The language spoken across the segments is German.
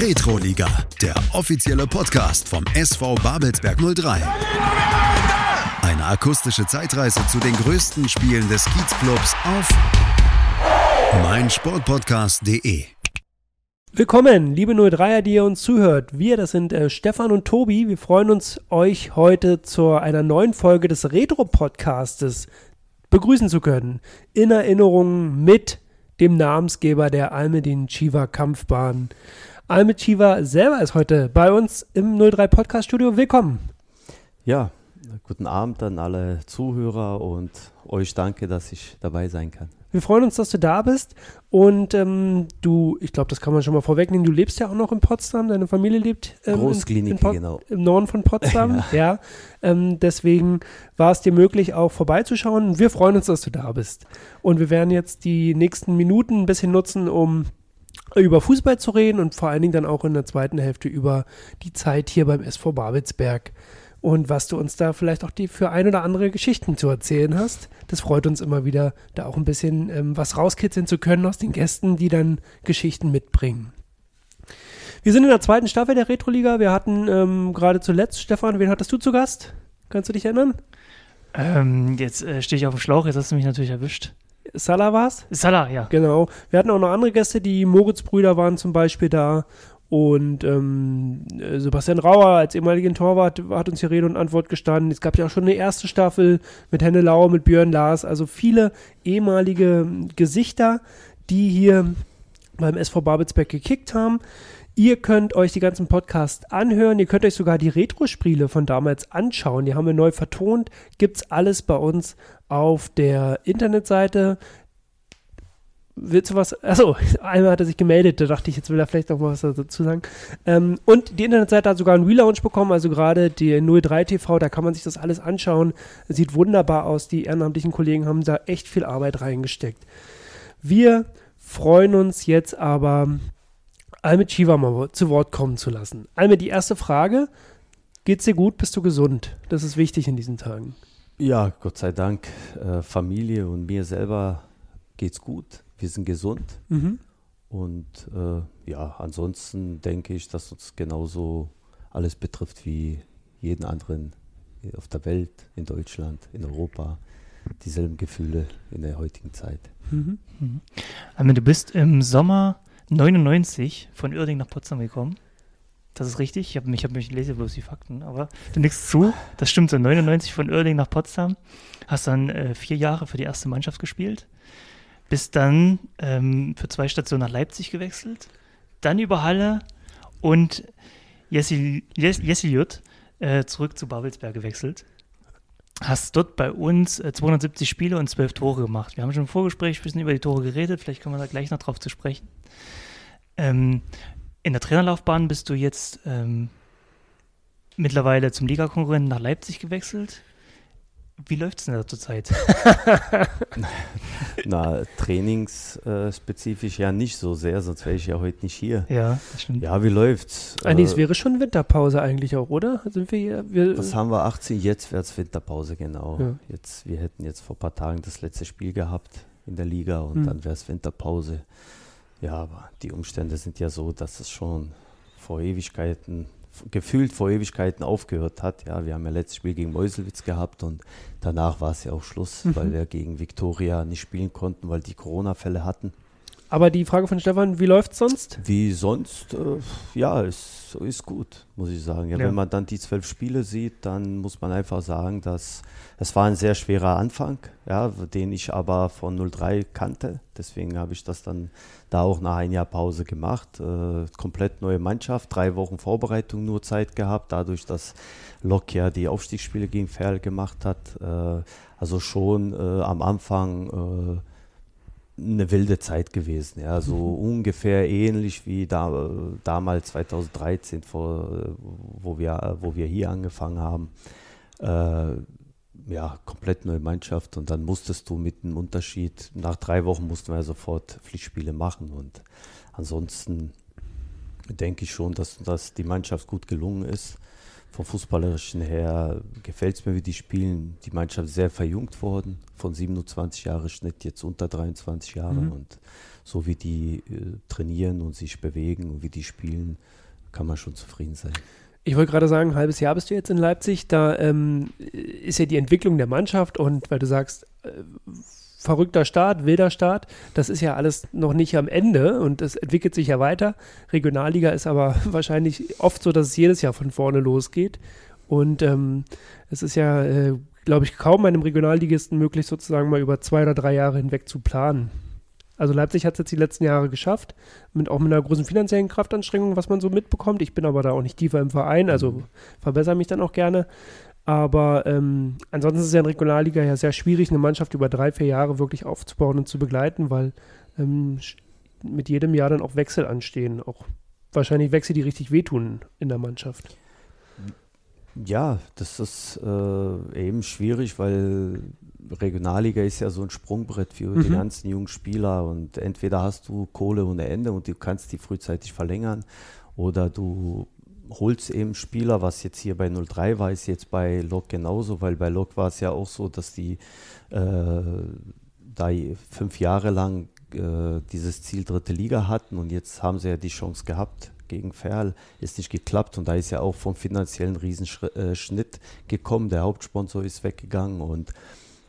Retroliga, der offizielle Podcast vom SV Babelsberg 03. Eine akustische Zeitreise zu den größten Spielen des Kiezclubs auf meinsportpodcast.de. Willkommen, liebe 03er, die ihr uns zuhört. Wir, das sind äh, Stefan und Tobi. Wir freuen uns, euch heute zu einer neuen Folge des Retro-Podcastes begrüßen zu können. In Erinnerung mit dem Namensgeber der Almedin Chiva Kampfbahn. Almed Chiva selber ist heute bei uns im 03 Podcast Studio. Willkommen. Ja, guten Abend an alle Zuhörer und euch danke, dass ich dabei sein kann. Wir freuen uns, dass du da bist. Und ähm, du, ich glaube, das kann man schon mal vorwegnehmen, du lebst ja auch noch in Potsdam, deine Familie lebt ähm, Großklinik, in, genau. im Norden von Potsdam. ja. ja. Ähm, deswegen war es dir möglich, auch vorbeizuschauen. Wir freuen uns, dass du da bist. Und wir werden jetzt die nächsten Minuten ein bisschen nutzen, um über Fußball zu reden und vor allen Dingen dann auch in der zweiten Hälfte über die Zeit hier beim SV Babelsberg und was du uns da vielleicht auch die für ein oder andere Geschichten zu erzählen hast. Das freut uns immer wieder, da auch ein bisschen ähm, was rauskitzeln zu können aus den Gästen, die dann Geschichten mitbringen. Wir sind in der zweiten Staffel der Retroliga. Wir hatten ähm, gerade zuletzt, Stefan, wen hattest du zu Gast? Kannst du dich erinnern? Ähm, jetzt äh, stehe ich auf dem Schlauch, jetzt hast du mich natürlich erwischt. Salah war es? Salah, ja. Genau. Wir hatten auch noch andere Gäste, die Moritz-Brüder waren zum Beispiel da und ähm, Sebastian Rauer als ehemaligen Torwart hat uns hier Rede und Antwort gestanden. Es gab ja auch schon eine erste Staffel mit Henne Lauer, mit Björn Lars. Also viele ehemalige Gesichter, die hier beim SV Babelsberg gekickt haben. Ihr könnt euch die ganzen Podcasts anhören. Ihr könnt euch sogar die Retro-Spiele von damals anschauen. Die haben wir neu vertont. Gibt's alles bei uns auf der Internetseite willst du was? Achso, einmal hat er sich gemeldet, da dachte ich, jetzt will er vielleicht noch was dazu sagen. Ähm, und die Internetseite hat sogar einen Relaunch bekommen, also gerade die 03 TV, da kann man sich das alles anschauen. Sieht wunderbar aus. Die ehrenamtlichen Kollegen haben da echt viel Arbeit reingesteckt. Wir freuen uns jetzt aber, Alme Chiva mal zu Wort kommen zu lassen. Alme, die erste Frage: Geht's dir gut? Bist du gesund? Das ist wichtig in diesen Tagen. Ja, Gott sei Dank, äh, Familie und mir selber geht's gut wir sind gesund. Mhm. Und äh, ja, ansonsten denke ich, dass uns genauso alles betrifft wie jeden anderen auf der Welt, in Deutschland, in Europa. Dieselben Gefühle in der heutigen Zeit. Mhm. Mhm. Also du bist im Sommer 99 von Uerding nach Potsdam gekommen. Das ist richtig. Ich habe mich, hab mich lese bloß die Fakten, aber du nickst zu. Das stimmt so. 99 von Uerding nach Potsdam. Hast dann äh, vier Jahre für die erste Mannschaft gespielt. Bist dann ähm, für zwei Stationen nach Leipzig gewechselt, dann über Halle und Jesseliot äh, zurück zu Babelsberg gewechselt. Hast dort bei uns äh, 270 Spiele und 12 Tore gemacht. Wir haben schon im Vorgespräch ein bisschen über die Tore geredet, vielleicht kommen wir da gleich noch drauf zu sprechen. Ähm, in der Trainerlaufbahn bist du jetzt ähm, mittlerweile zum Ligakonkurrenten nach Leipzig gewechselt. Wie läuft es denn da zurzeit? Na, trainingsspezifisch ja nicht so sehr, sonst wäre ich ja heute nicht hier. Ja, das stimmt. Ja, wie läuft's? Eigentlich, ah, es wäre schon Winterpause eigentlich auch, oder? Sind wir hier? Wir, Was haben wir? 18, jetzt wäre es Winterpause, genau. Ja. Jetzt, wir hätten jetzt vor ein paar Tagen das letzte Spiel gehabt in der Liga und hm. dann wäre es Winterpause. Ja, aber die Umstände sind ja so, dass es schon vor Ewigkeiten gefühlt vor Ewigkeiten aufgehört hat. Ja, wir haben ja letztes Spiel gegen Meuselwitz gehabt und danach war es ja auch Schluss, mhm. weil wir gegen Viktoria nicht spielen konnten, weil die Corona-Fälle hatten. Aber die Frage von Stefan, wie läuft es sonst? Wie sonst, äh, ja, ist, ist gut, muss ich sagen. Ja, ja. Wenn man dann die zwölf Spiele sieht, dann muss man einfach sagen, dass es war ein sehr schwerer Anfang, ja, den ich aber von 03 kannte. Deswegen habe ich das dann da auch nach ein Jahr Pause gemacht. Äh, komplett neue Mannschaft, drei Wochen Vorbereitung nur Zeit gehabt, dadurch, dass Lok ja die Aufstiegsspiele gegen Ferl gemacht hat. Äh, also schon äh, am Anfang äh, eine wilde Zeit gewesen. Ja, so mhm. ungefähr ähnlich wie da, damals 2013, vor, wo, wir, wo wir hier angefangen haben. Äh, ja, komplett neue Mannschaft und dann musstest du mit einem Unterschied, nach drei Wochen mussten wir sofort Pflichtspiele machen und ansonsten denke ich schon, dass, dass die Mannschaft gut gelungen ist. Vom Fußballerischen her gefällt es mir, wie die spielen. Die Mannschaft ist sehr verjüngt worden, von 27 Jahre Schnitt jetzt unter 23 Jahre. Mhm. Und so wie die äh, trainieren und sich bewegen und wie die spielen, kann man schon zufrieden sein. Ich wollte gerade sagen, ein halbes Jahr bist du jetzt in Leipzig. Da ähm, ist ja die Entwicklung der Mannschaft und weil du sagst, äh, verrückter Start, wilder Start, das ist ja alles noch nicht am Ende und es entwickelt sich ja weiter. Regionalliga ist aber wahrscheinlich oft so, dass es jedes Jahr von vorne losgeht. Und ähm, es ist ja, äh, glaube ich, kaum einem Regionalligisten möglich, sozusagen mal über zwei oder drei Jahre hinweg zu planen. Also Leipzig hat es jetzt die letzten Jahre geschafft, mit, auch mit einer großen finanziellen Kraftanstrengung, was man so mitbekommt. Ich bin aber da auch nicht tiefer im Verein, also mhm. verbessere mich dann auch gerne. Aber ähm, ansonsten ist es ja in Regionalliga ja sehr schwierig, eine Mannschaft über drei, vier Jahre wirklich aufzubauen und zu begleiten, weil ähm, mit jedem Jahr dann auch Wechsel anstehen. Auch wahrscheinlich Wechsel, die richtig wehtun in der Mannschaft. Ja, das ist äh, eben schwierig, weil Regionalliga ist ja so ein Sprungbrett für mhm. die ganzen jungen Spieler und entweder hast du Kohle ohne Ende und du kannst die frühzeitig verlängern oder du holst eben Spieler, was jetzt hier bei 03 war, ist jetzt bei Lok genauso, weil bei Lok war es ja auch so, dass die äh, da fünf Jahre lang äh, dieses Ziel dritte Liga hatten und jetzt haben sie ja die Chance gehabt gegen Ferl, ist nicht geklappt und da ist ja auch vom finanziellen Riesenschnitt äh, gekommen, der Hauptsponsor ist weggegangen und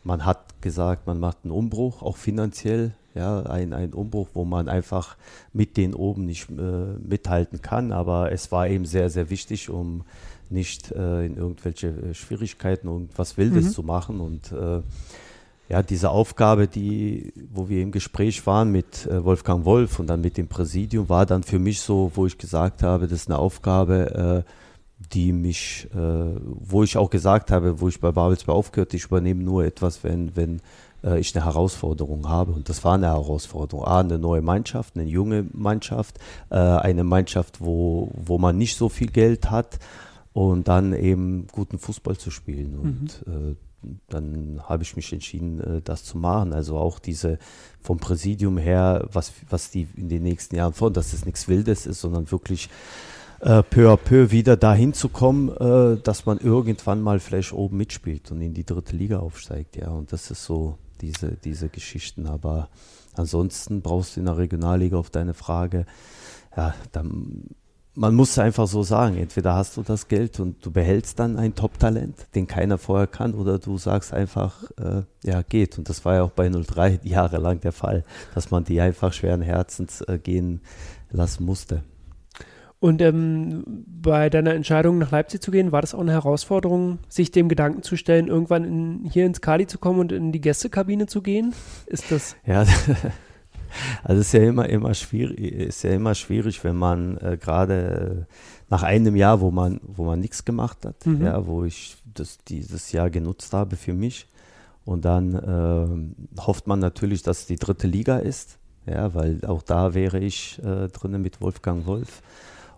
man hat gesagt, man macht einen Umbruch, auch finanziell, ja, ein, ein Umbruch, wo man einfach mit den oben nicht äh, mithalten kann. Aber es war eben sehr, sehr wichtig, um nicht äh, in irgendwelche äh, Schwierigkeiten und was Wildes mhm. zu machen. Und äh, ja, diese Aufgabe, die, wo wir im Gespräch waren mit äh, Wolfgang Wolf und dann mit dem Präsidium, war dann für mich so, wo ich gesagt habe, das ist eine Aufgabe, äh, die mich, äh, wo ich auch gesagt habe, wo ich bei Babelsberg aufgehört, ich übernehme nur etwas, wenn, wenn äh, ich eine Herausforderung habe. Und das war eine Herausforderung. A, eine neue Mannschaft, eine junge Mannschaft, äh, eine Mannschaft, wo, wo man nicht so viel Geld hat und dann eben guten Fußball zu spielen. Und mhm. Äh, dann habe ich mich entschieden, äh, das zu machen. Also auch diese vom Präsidium her, was, was die in den nächsten Jahren vor, dass es nichts Wildes ist, sondern wirklich äh, peu à peu wieder dahin zu kommen, äh, dass man irgendwann mal vielleicht oben mitspielt und in die dritte Liga aufsteigt. Ja, und das ist so diese, diese Geschichten. Aber ansonsten brauchst du in der Regionalliga auf deine Frage, ja, dann, man muss einfach so sagen, entweder hast du das Geld und du behältst dann ein Top-Talent, den keiner vorher kann, oder du sagst einfach, äh, ja, geht. Und das war ja auch bei 03 jahrelang der Fall, dass man die einfach schweren Herzens äh, gehen lassen musste. Und ähm, bei deiner Entscheidung nach Leipzig zu gehen, war das auch eine Herausforderung, sich dem Gedanken zu stellen, irgendwann in, hier ins Kali zu kommen und in die Gästekabine zu gehen? Ist das? Ja, also ist ja immer immer schwierig, ist ja immer schwierig, wenn man äh, gerade nach einem Jahr, wo man wo man nichts gemacht hat, mhm. ja, wo ich das dieses Jahr genutzt habe für mich und dann äh, hofft man natürlich, dass es die dritte Liga ist, ja, weil auch da wäre ich äh, drinnen mit Wolfgang Wolf.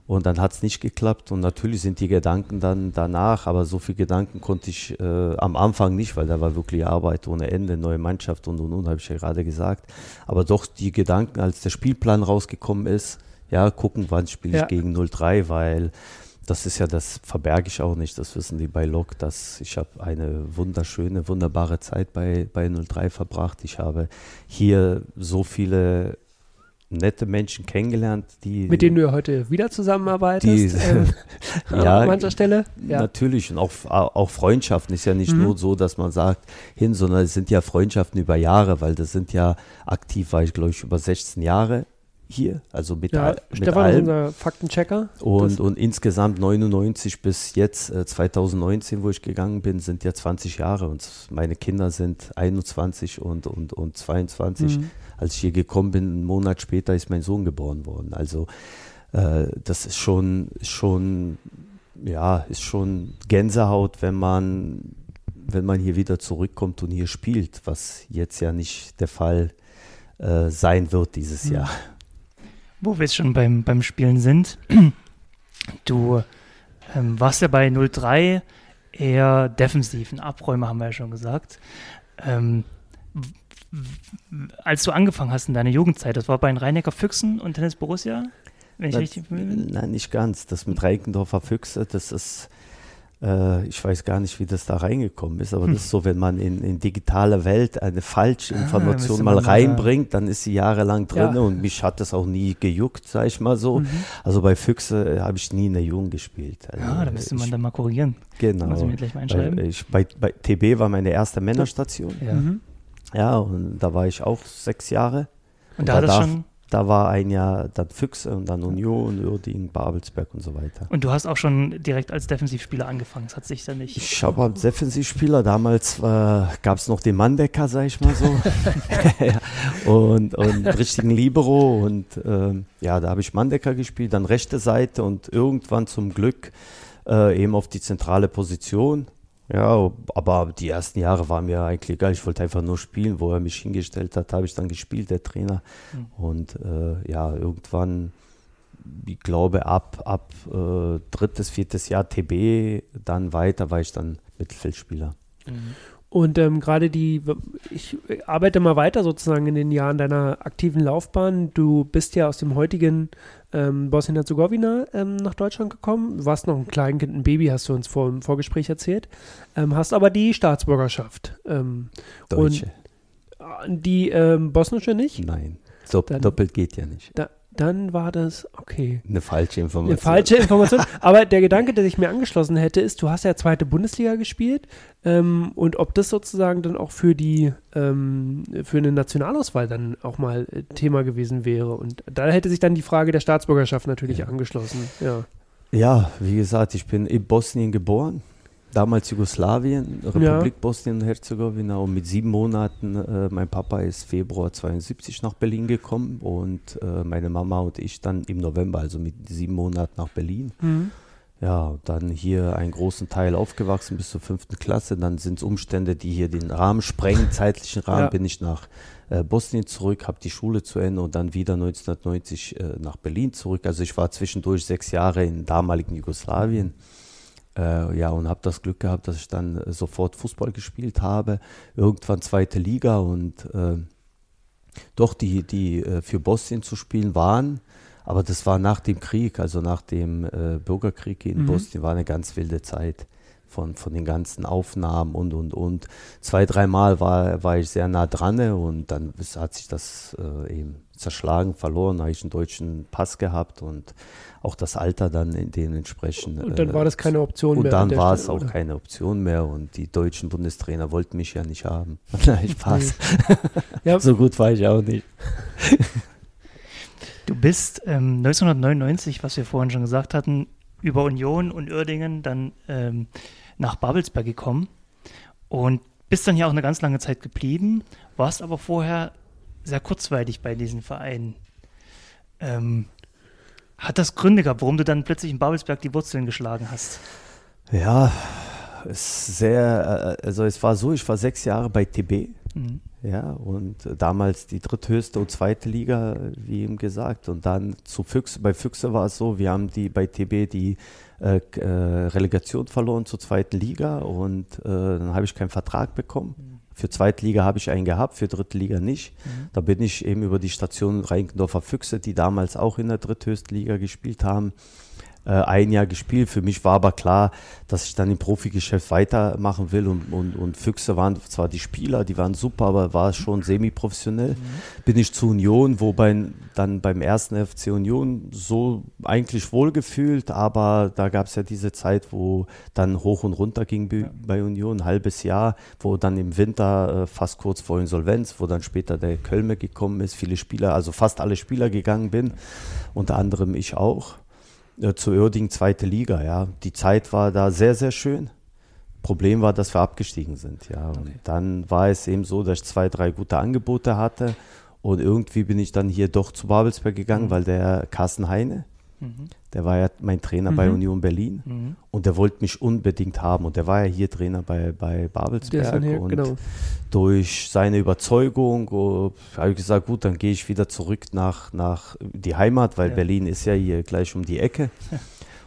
Und dann hat es nicht geklappt. Und natürlich sind die Gedanken dann danach, aber so viele Gedanken konnte ich äh, am Anfang nicht, weil da war wirklich Arbeit ohne Ende, neue Mannschaft und und und, habe ich ja gerade gesagt. Aber doch die Gedanken, als der Spielplan rausgekommen ist, ja, gucken, wann spiele ich ja. gegen 03, weil das ist ja, das verberge ich auch nicht, das wissen die bei Lok, dass ich habe eine wunderschöne, wunderbare Zeit bei, bei 03 verbracht. Ich habe hier so viele nette Menschen kennengelernt, die. Mit denen du ja heute wieder zusammenarbeitest. Die, ähm, ja, an mancher Stelle. Ja. Natürlich. Und auch, auch Freundschaften ist ja nicht mhm. nur so, dass man sagt, hin, sondern es sind ja Freundschaften über Jahre, weil das sind ja aktiv, war ich glaube ich über 16 Jahre hier, also mit, ja, all, mit Stefan allem. unser Faktenchecker. Und, und insgesamt 99 bis jetzt, äh, 2019, wo ich gegangen bin, sind ja 20 Jahre und meine Kinder sind 21 und, und, und 22. Mhm als ich hier gekommen bin, einen Monat später ist mein Sohn geboren worden. Also äh, das ist schon, schon, ja, ist schon Gänsehaut, wenn man, wenn man hier wieder zurückkommt und hier spielt, was jetzt ja nicht der Fall äh, sein wird dieses hm. Jahr. Wo wir jetzt schon beim, beim Spielen sind, du ähm, warst ja bei 03 eher defensiv, ein Abräumer haben wir ja schon gesagt. Ähm, als du angefangen hast in deiner Jugendzeit, das war bei den Rheinecker Füchsen und Tennis Borussia? Wenn ich das, richtig bin? Nein, nicht ganz. Das mit Reikendorfer Füchse, das ist, äh, ich weiß gar nicht, wie das da reingekommen ist, aber hm. das ist so, wenn man in, in digitale Welt eine falsche ah, Information ah, mal reinbringt, dann ist sie jahrelang drin ja. und mich hat das auch nie gejuckt, sag ich mal so. Mhm. Also bei Füchse habe ich nie in der Jugend gespielt. Also ja, da müsste man ich, dann mal korrigieren. Genau. Ich mir gleich mal einschreiben. Ich, bei, bei TB war meine erste Männerstation. Ja. Mhm. Ja, und da war ich auch sechs Jahre. Und, und da das schon da war ein Jahr dann Füchse und dann Union, Uerdingen, Babelsberg und so weiter. Und du hast auch schon direkt als Defensivspieler angefangen, das hat sich dann nicht. Ich habe als Defensivspieler, damals äh, gab es noch den Manndecker, sag ich mal so. und, und richtigen Libero und äh, ja, da habe ich Manndecker gespielt, dann rechte Seite und irgendwann zum Glück äh, eben auf die zentrale Position. Ja, aber die ersten Jahre waren mir eigentlich egal. Ich wollte einfach nur spielen. Wo er mich hingestellt hat, habe ich dann gespielt, der Trainer. Mhm. Und äh, ja, irgendwann, ich glaube, ab, ab äh, drittes, viertes Jahr TB, dann weiter war ich dann Mittelfeldspieler. Mhm. Und ähm, gerade die, ich arbeite mal weiter sozusagen in den Jahren deiner aktiven Laufbahn. Du bist ja aus dem heutigen ähm, Bosnien-Herzegowina ähm, nach Deutschland gekommen. Du warst noch ein Kleinkind, ein Baby, hast du uns vor im Vorgespräch erzählt. Ähm, hast aber die Staatsbürgerschaft. Ähm, Deutsche. Und äh, die ähm, bosnische nicht? Nein. Dopp Dann, doppelt geht ja nicht. Da, dann war das, okay. Eine falsche Information. Eine falsche Information. Aber der Gedanke, der sich mir angeschlossen hätte, ist, du hast ja zweite Bundesliga gespielt ähm, und ob das sozusagen dann auch für die, ähm, für eine Nationalauswahl dann auch mal äh, Thema gewesen wäre. Und da hätte sich dann die Frage der Staatsbürgerschaft natürlich ja. angeschlossen. Ja. ja, wie gesagt, ich bin in Bosnien geboren damals Jugoslawien, Republik ja. Bosnien und Herzegowina und mit sieben Monaten, äh, mein Papa ist Februar 72 nach Berlin gekommen und äh, meine Mama und ich dann im November, also mit sieben Monaten nach Berlin. Mhm. Ja, dann hier einen großen Teil aufgewachsen bis zur fünften Klasse. Dann sind es Umstände, die hier den Rahmen sprengen, zeitlichen Rahmen. Ja. Bin ich nach äh, Bosnien zurück, habe die Schule zu Ende und dann wieder 1990 äh, nach Berlin zurück. Also ich war zwischendurch sechs Jahre in damaligen Jugoslawien. Äh, ja, und habe das Glück gehabt, dass ich dann sofort Fußball gespielt habe, irgendwann zweite Liga und äh, doch die, die äh, für Bosnien zu spielen waren, aber das war nach dem Krieg, also nach dem äh, Bürgerkrieg in mhm. Bosnien, war eine ganz wilde Zeit von, von den ganzen Aufnahmen und, und, und. Zwei, dreimal war, war ich sehr nah dran und dann hat sich das äh, eben zerschlagen, verloren, habe ich einen deutschen Pass gehabt und auch das Alter dann in dementsprechend. Und dann äh, war das keine Option und mehr. Und dann war es auch oder? keine Option mehr und die deutschen Bundestrainer wollten mich ja nicht haben. Nein, Spaß. ja. So gut war ich auch nicht. Du bist ähm, 1999, was wir vorhin schon gesagt hatten, über Union und Uerdingen dann ähm, nach Babelsberg gekommen und bist dann hier auch eine ganz lange Zeit geblieben, warst aber vorher sehr kurzweilig bei diesen Vereinen. Ähm, hat das Gründe gehabt, warum du dann plötzlich in Babelsberg die Wurzeln geschlagen hast? Ja, es sehr, äh, also es war so, ich war sechs Jahre bei TB. Mhm. Ja, und damals die dritthöchste und zweite Liga, wie eben gesagt. Und dann zu Füchse, bei Füchse war es so, wir haben die bei TB die äh, äh, Relegation verloren zur zweiten Liga und äh, dann habe ich keinen Vertrag bekommen. Für Zweitliga habe ich einen gehabt, für Dritte Liga nicht. Mhm. Da bin ich eben über die Station Reikendorfer Füchse, die damals auch in der dritthöchsten Liga gespielt haben, ein Jahr gespielt. Für mich war aber klar, dass ich dann im Profigeschäft weitermachen will. Und, und, und Füchse waren zwar die Spieler, die waren super, aber war schon semi-professionell. Mhm. Bin ich zu Union, wobei dann beim ersten FC Union so eigentlich wohlgefühlt, aber da gab es ja diese Zeit, wo dann hoch und runter ging ja. bei Union, ein halbes Jahr, wo dann im Winter äh, fast kurz vor Insolvenz, wo dann später der Kölme gekommen ist, viele Spieler, also fast alle Spieler gegangen bin, unter anderem ich auch äh, zu Oerding zweite Liga, ja. Die Zeit war da sehr, sehr schön. Problem war, dass wir abgestiegen sind, ja. Und okay. dann war es eben so, dass ich zwei, drei gute Angebote hatte. Und irgendwie bin ich dann hier doch zu Babelsberg gegangen, mhm. weil der Carsten Heine, Mhm. Der war ja mein Trainer mhm. bei Union Berlin mhm. und der wollte mich unbedingt haben. Und der war ja hier Trainer bei, bei Babelsberg. Hier, und genau. durch seine Überzeugung oh, habe ich gesagt, gut, dann gehe ich wieder zurück nach, nach die Heimat, weil ja. Berlin ist ja hier gleich um die Ecke.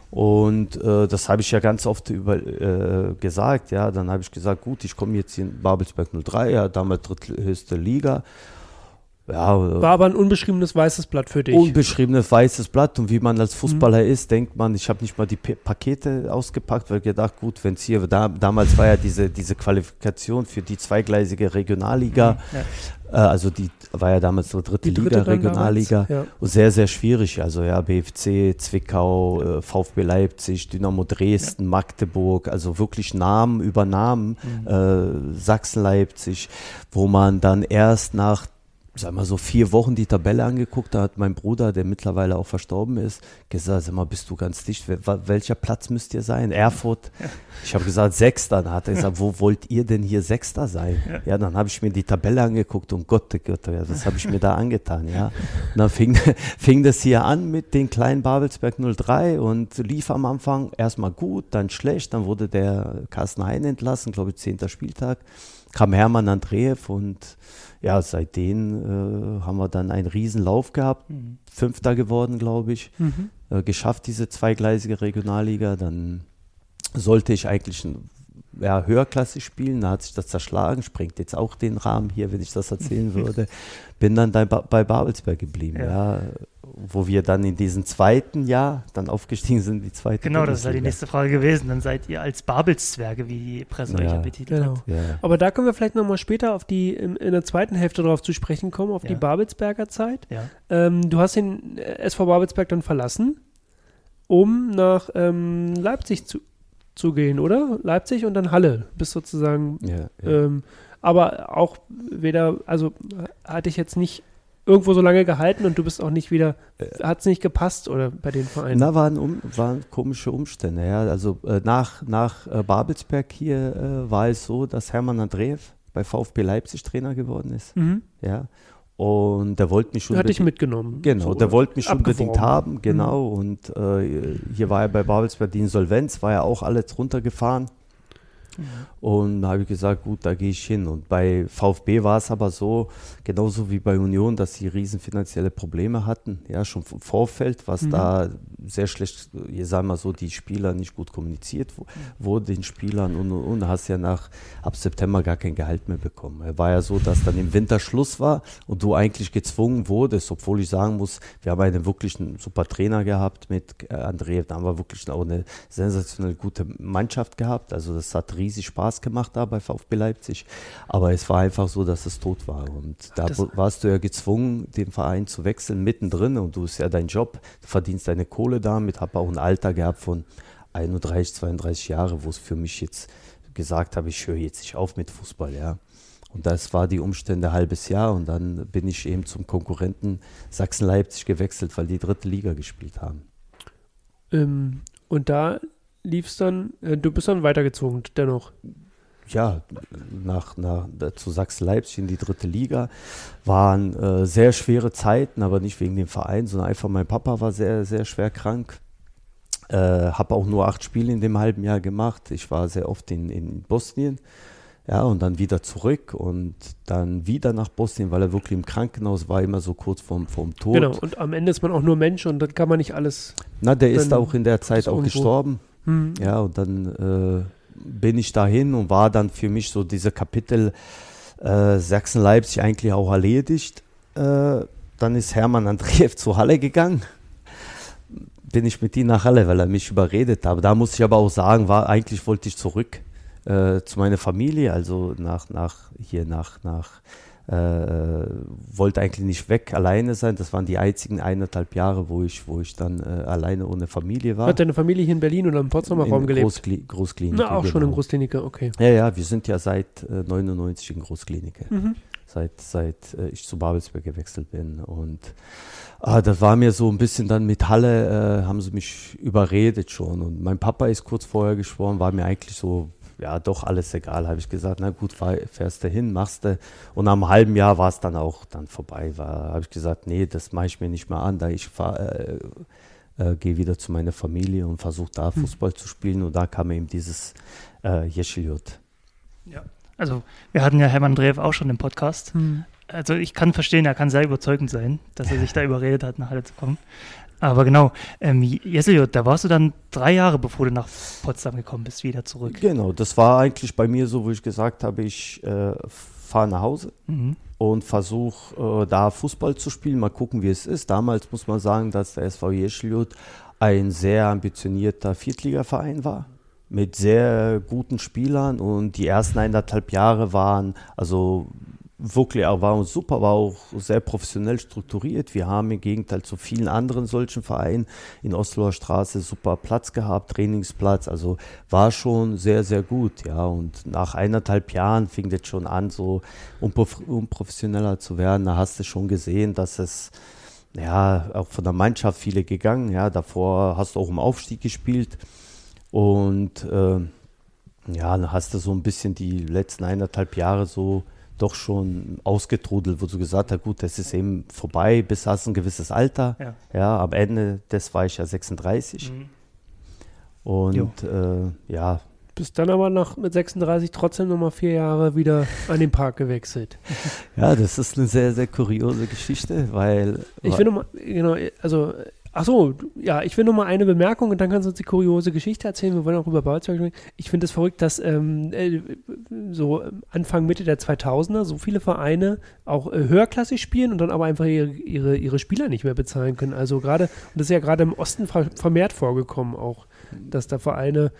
Und äh, das habe ich ja ganz oft über, äh, gesagt. Ja, dann habe ich gesagt, gut, ich komme jetzt in Babelsberg 03, ja, damals dritthöchste Liga. Ja, war aber ein unbeschriebenes weißes Blatt für dich. Unbeschriebenes weißes Blatt und wie man als Fußballer mhm. ist, denkt man, ich habe nicht mal die P Pakete ausgepackt, weil ich gedacht, gut, wenn es hier, da, damals war ja diese, diese Qualifikation für die zweigleisige Regionalliga, mhm. ja. Äh, also die war ja damals so dritte, dritte Liga, Regionalliga. ja. Und sehr, sehr schwierig. Also ja, BFC, Zwickau, äh, VfB Leipzig, Dynamo Dresden, ja. Magdeburg, also wirklich Namen über Namen, mhm. äh, Sachsen-Leipzig, wo man dann erst nach sag mal so vier Wochen die Tabelle angeguckt, da hat mein Bruder, der mittlerweile auch verstorben ist, gesagt, sag mal, bist du ganz dicht, welcher Platz müsst ihr sein? Erfurt. Ich habe gesagt, Sechster. Dann hat er gesagt, wo wollt ihr denn hier Sechster sein? Ja, ja dann habe ich mir die Tabelle angeguckt und Gott, Gott, ja, was habe ich mir da angetan, ja. Und dann fing, fing das hier an mit den kleinen Babelsberg 03 und lief am Anfang erstmal gut, dann schlecht, dann wurde der Carsten Hein entlassen, glaube ich, zehnter Spieltag, kam Hermann Andreev und ja, seitdem äh, haben wir dann einen Riesenlauf gehabt. Mhm. Fünfter geworden, glaube ich. Mhm. Äh, geschafft, diese zweigleisige Regionalliga. Dann sollte ich eigentlich ja, höherklassig spielen. Da hat sich das zerschlagen. Sprengt jetzt auch den Rahmen hier, wenn ich das erzählen würde. Bin dann bei, bei Babelsberg geblieben. Ja. ja wo wir dann in diesem zweiten Jahr dann aufgestiegen sind, die zweite Genau, das wäre die nächste Frage gewesen. Dann seid ihr als Babelszwerge, wie die Presse ja, euch betitelt genau. hat. Ja. Aber da können wir vielleicht nochmal später auf die, in, in, der zweiten Hälfte darauf zu sprechen kommen, auf ja. die Babelsberger Zeit. Ja. Ähm, du hast den SV Babelsberg dann verlassen, um nach ähm, Leipzig zu, zu gehen, oder? Leipzig und dann Halle, bis sozusagen. Ja, ähm, aber auch weder, also hatte ich jetzt nicht irgendwo so lange gehalten und du bist auch nicht wieder, hat es nicht gepasst oder bei den Vereinen? Na, waren, um, waren komische Umstände, ja. Also äh, nach, nach äh, Babelsberg hier äh, war es so, dass Hermann Andreev bei VfB Leipzig Trainer geworden ist. Mhm. Ja. Und der wollte mich schon. Hatte ich mitgenommen. Genau, so, der wollte mich schon unbedingt haben, mhm. genau. Mhm. Und äh, hier war er bei Babelsberg die Insolvenz, war ja auch alles runtergefahren. Mhm. Und da habe ich gesagt, gut, da gehe ich hin. Und bei VfB war es aber so, genauso wie bei Union, dass sie riesen finanzielle Probleme hatten, ja, schon im Vorfeld, was mhm. da sehr schlecht, ich sage mal so, die Spieler nicht gut kommuniziert wurde den Spielern und, und, und, hast ja nach, ab September gar kein Gehalt mehr bekommen. Es war ja so, dass dann im Winter Schluss war und du eigentlich gezwungen wurdest, obwohl ich sagen muss, wir haben einen wirklich einen super Trainer gehabt mit André, da haben wir wirklich auch eine sensationell gute Mannschaft gehabt, also das hat riesig Spaß gemacht da bei VfB Leipzig, aber es war einfach so, dass es tot war. Und da das warst du ja gezwungen, den Verein zu wechseln mittendrin. Und du ist ja dein Job, du verdienst deine Kohle damit, habe auch ein Alter gehabt von 31, 32 Jahre, wo es für mich jetzt gesagt habe, ich höre jetzt nicht auf mit Fußball, ja. Und das war die Umstände ein halbes Jahr. Und dann bin ich eben zum Konkurrenten Sachsen-Leipzig gewechselt, weil die dritte Liga gespielt haben. Ähm, und da lief es dann, äh, du bist dann weitergezogen, dennoch. Ja, nach, nach, zu Sachsen-Leipzig in die dritte Liga. Waren äh, sehr schwere Zeiten, aber nicht wegen dem Verein, sondern einfach mein Papa war sehr, sehr schwer krank. Äh, habe auch nur acht Spiele in dem halben Jahr gemacht. Ich war sehr oft in, in Bosnien. Ja, und dann wieder zurück und dann wieder nach Bosnien, weil er wirklich im Krankenhaus war, immer so kurz vorm, vorm Tod. Genau, und am Ende ist man auch nur Mensch und dann kann man nicht alles. Na, der ist auch in der Zeit auch gestorben. Mhm. Ja, und dann äh, bin ich dahin und war dann für mich so diese Kapitel äh, Sachsen-Leipzig eigentlich auch erledigt. Äh, dann ist Hermann Andreev zu Halle gegangen. Bin ich mit ihm nach Halle, weil er mich überredet hat. Da muss ich aber auch sagen, war, eigentlich wollte ich zurück äh, zu meiner Familie, also nach, nach hier nach, nach äh, wollte eigentlich nicht weg, alleine sein. Das waren die einzigen eineinhalb Jahre, wo ich, wo ich dann äh, alleine ohne Familie war. Hat deine Familie hier in Berlin oder im Potsdamer in Raum gelebt? Großkli Großklinik. Na, auch genau. schon in Großklinik, okay. Ja, ja, wir sind ja seit äh, 99 in Großklinik. Mhm. Seit, seit äh, ich zu Babelsberg gewechselt bin. Und ah, das war mir so ein bisschen dann mit Halle, äh, haben sie mich überredet schon. Und mein Papa ist kurz vorher geschworen, war mir eigentlich so ja, doch alles egal, habe ich gesagt. Na gut, fahr, fährst du hin, machst du. Und nach einem halben Jahr war es dann auch dann vorbei. habe ich gesagt, nee, das mache ich mir nicht mehr an. Da ich äh, äh, gehe wieder zu meiner Familie und versuche da hm. Fußball zu spielen. Und da kam eben dieses äh, Jeschiljot. Ja, also wir hatten ja Hermann Drew auch schon im Podcast. Hm. Also ich kann verstehen, er kann sehr überzeugend sein, dass er sich da überredet hat, nach Halle zu kommen. Aber genau, ähm, Jesseljot, da warst du dann drei Jahre, bevor du nach Potsdam gekommen bist, wieder zurück. Genau, das war eigentlich bei mir so, wo ich gesagt habe, ich äh, fahre nach Hause. Mhm. und versuche äh, da Fußball zu spielen, mal gucken, wie es ist. Damals muss man sagen, dass der SV Jeschljut ein sehr ambitionierter Viertligaverein war mit sehr guten Spielern und die ersten eineinhalb Jahre waren also wirklich auch, war super, war auch sehr professionell strukturiert. Wir haben im Gegenteil zu vielen anderen solchen Vereinen in Osloer Straße super Platz gehabt, Trainingsplatz, also war schon sehr, sehr gut, ja. Und nach eineinhalb Jahren fing das schon an, so unprofessioneller zu werden. Da hast du schon gesehen, dass es ja auch von der Mannschaft viele gegangen, ja. Davor hast du auch im Aufstieg gespielt und äh, ja, dann hast du so ein bisschen die letzten eineinhalb Jahre so doch schon ausgetrudelt, wo du gesagt hast, gut, das ist eben vorbei, bis hast du ein gewisses Alter. Ja, ja am Ende, das war ich ja 36. Mhm. Und äh, ja. Bist dann aber nach, mit 36 trotzdem nochmal vier Jahre wieder an den Park gewechselt. ja, das ist eine sehr, sehr kuriose Geschichte, weil. Ich finde mal, genau, also Ach so, ja, ich will noch mal eine Bemerkung und dann kannst du uns die kuriose Geschichte erzählen. Wir wollen auch über Babelsberg sprechen. Ich finde es verrückt, dass ähm, äh, so Anfang, Mitte der 2000er so viele Vereine auch äh, höherklassig spielen und dann aber einfach ihre, ihre, ihre Spieler nicht mehr bezahlen können. Also gerade, und das ist ja gerade im Osten vermehrt vorgekommen auch, dass da Vereine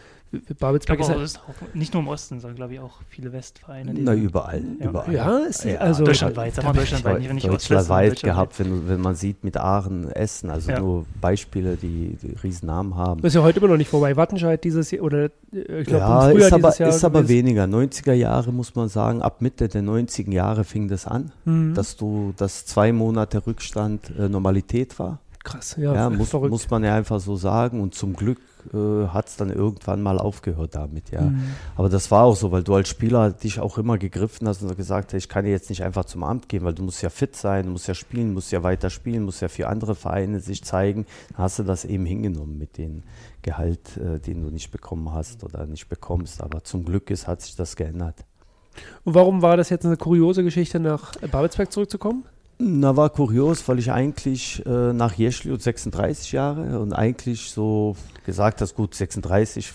Babelsberg ist, halt ist auch nicht nur im Osten, sondern glaube ich auch viele Westvereine. Na, überall. Ja, überall. ja, ist, ja also deutschlandweit, sag mal deutschlandweit, nicht, nicht Deutschlandweit gehabt, wenn, wenn man sieht mit Aachen, Essen, also ja. nur Beispiele, die, die riesen Namen haben. Das ist ja heute immer noch nicht vorbei. Wattenscheid dieses Jahr, oder äh, ich glaube, ja, ist aber, Jahr ist aber weniger. 90er Jahre muss man sagen, ab Mitte der 90er Jahre fing das an, mhm. dass du, dass zwei Monate Rückstand äh, Normalität war. Krass, ja. ja muss, muss man ja einfach so sagen. Und zum Glück äh, hat es dann irgendwann mal aufgehört damit, ja. Mhm. Aber das war auch so, weil du als Spieler dich auch immer gegriffen hast und gesagt hast, ich kann jetzt nicht einfach zum Amt gehen, weil du musst ja fit sein, du musst ja spielen, musst ja weiter spielen, musst ja für andere Vereine sich zeigen. Dann hast du das eben hingenommen mit dem Gehalt, äh, den du nicht bekommen hast oder nicht bekommst. Aber zum Glück ist, hat sich das geändert. Und warum war das jetzt eine kuriose Geschichte, nach Babelsberg zurückzukommen? Na, war kurios, weil ich eigentlich äh, nach Jeschliut 36 Jahre und eigentlich so gesagt hast, gut, 36.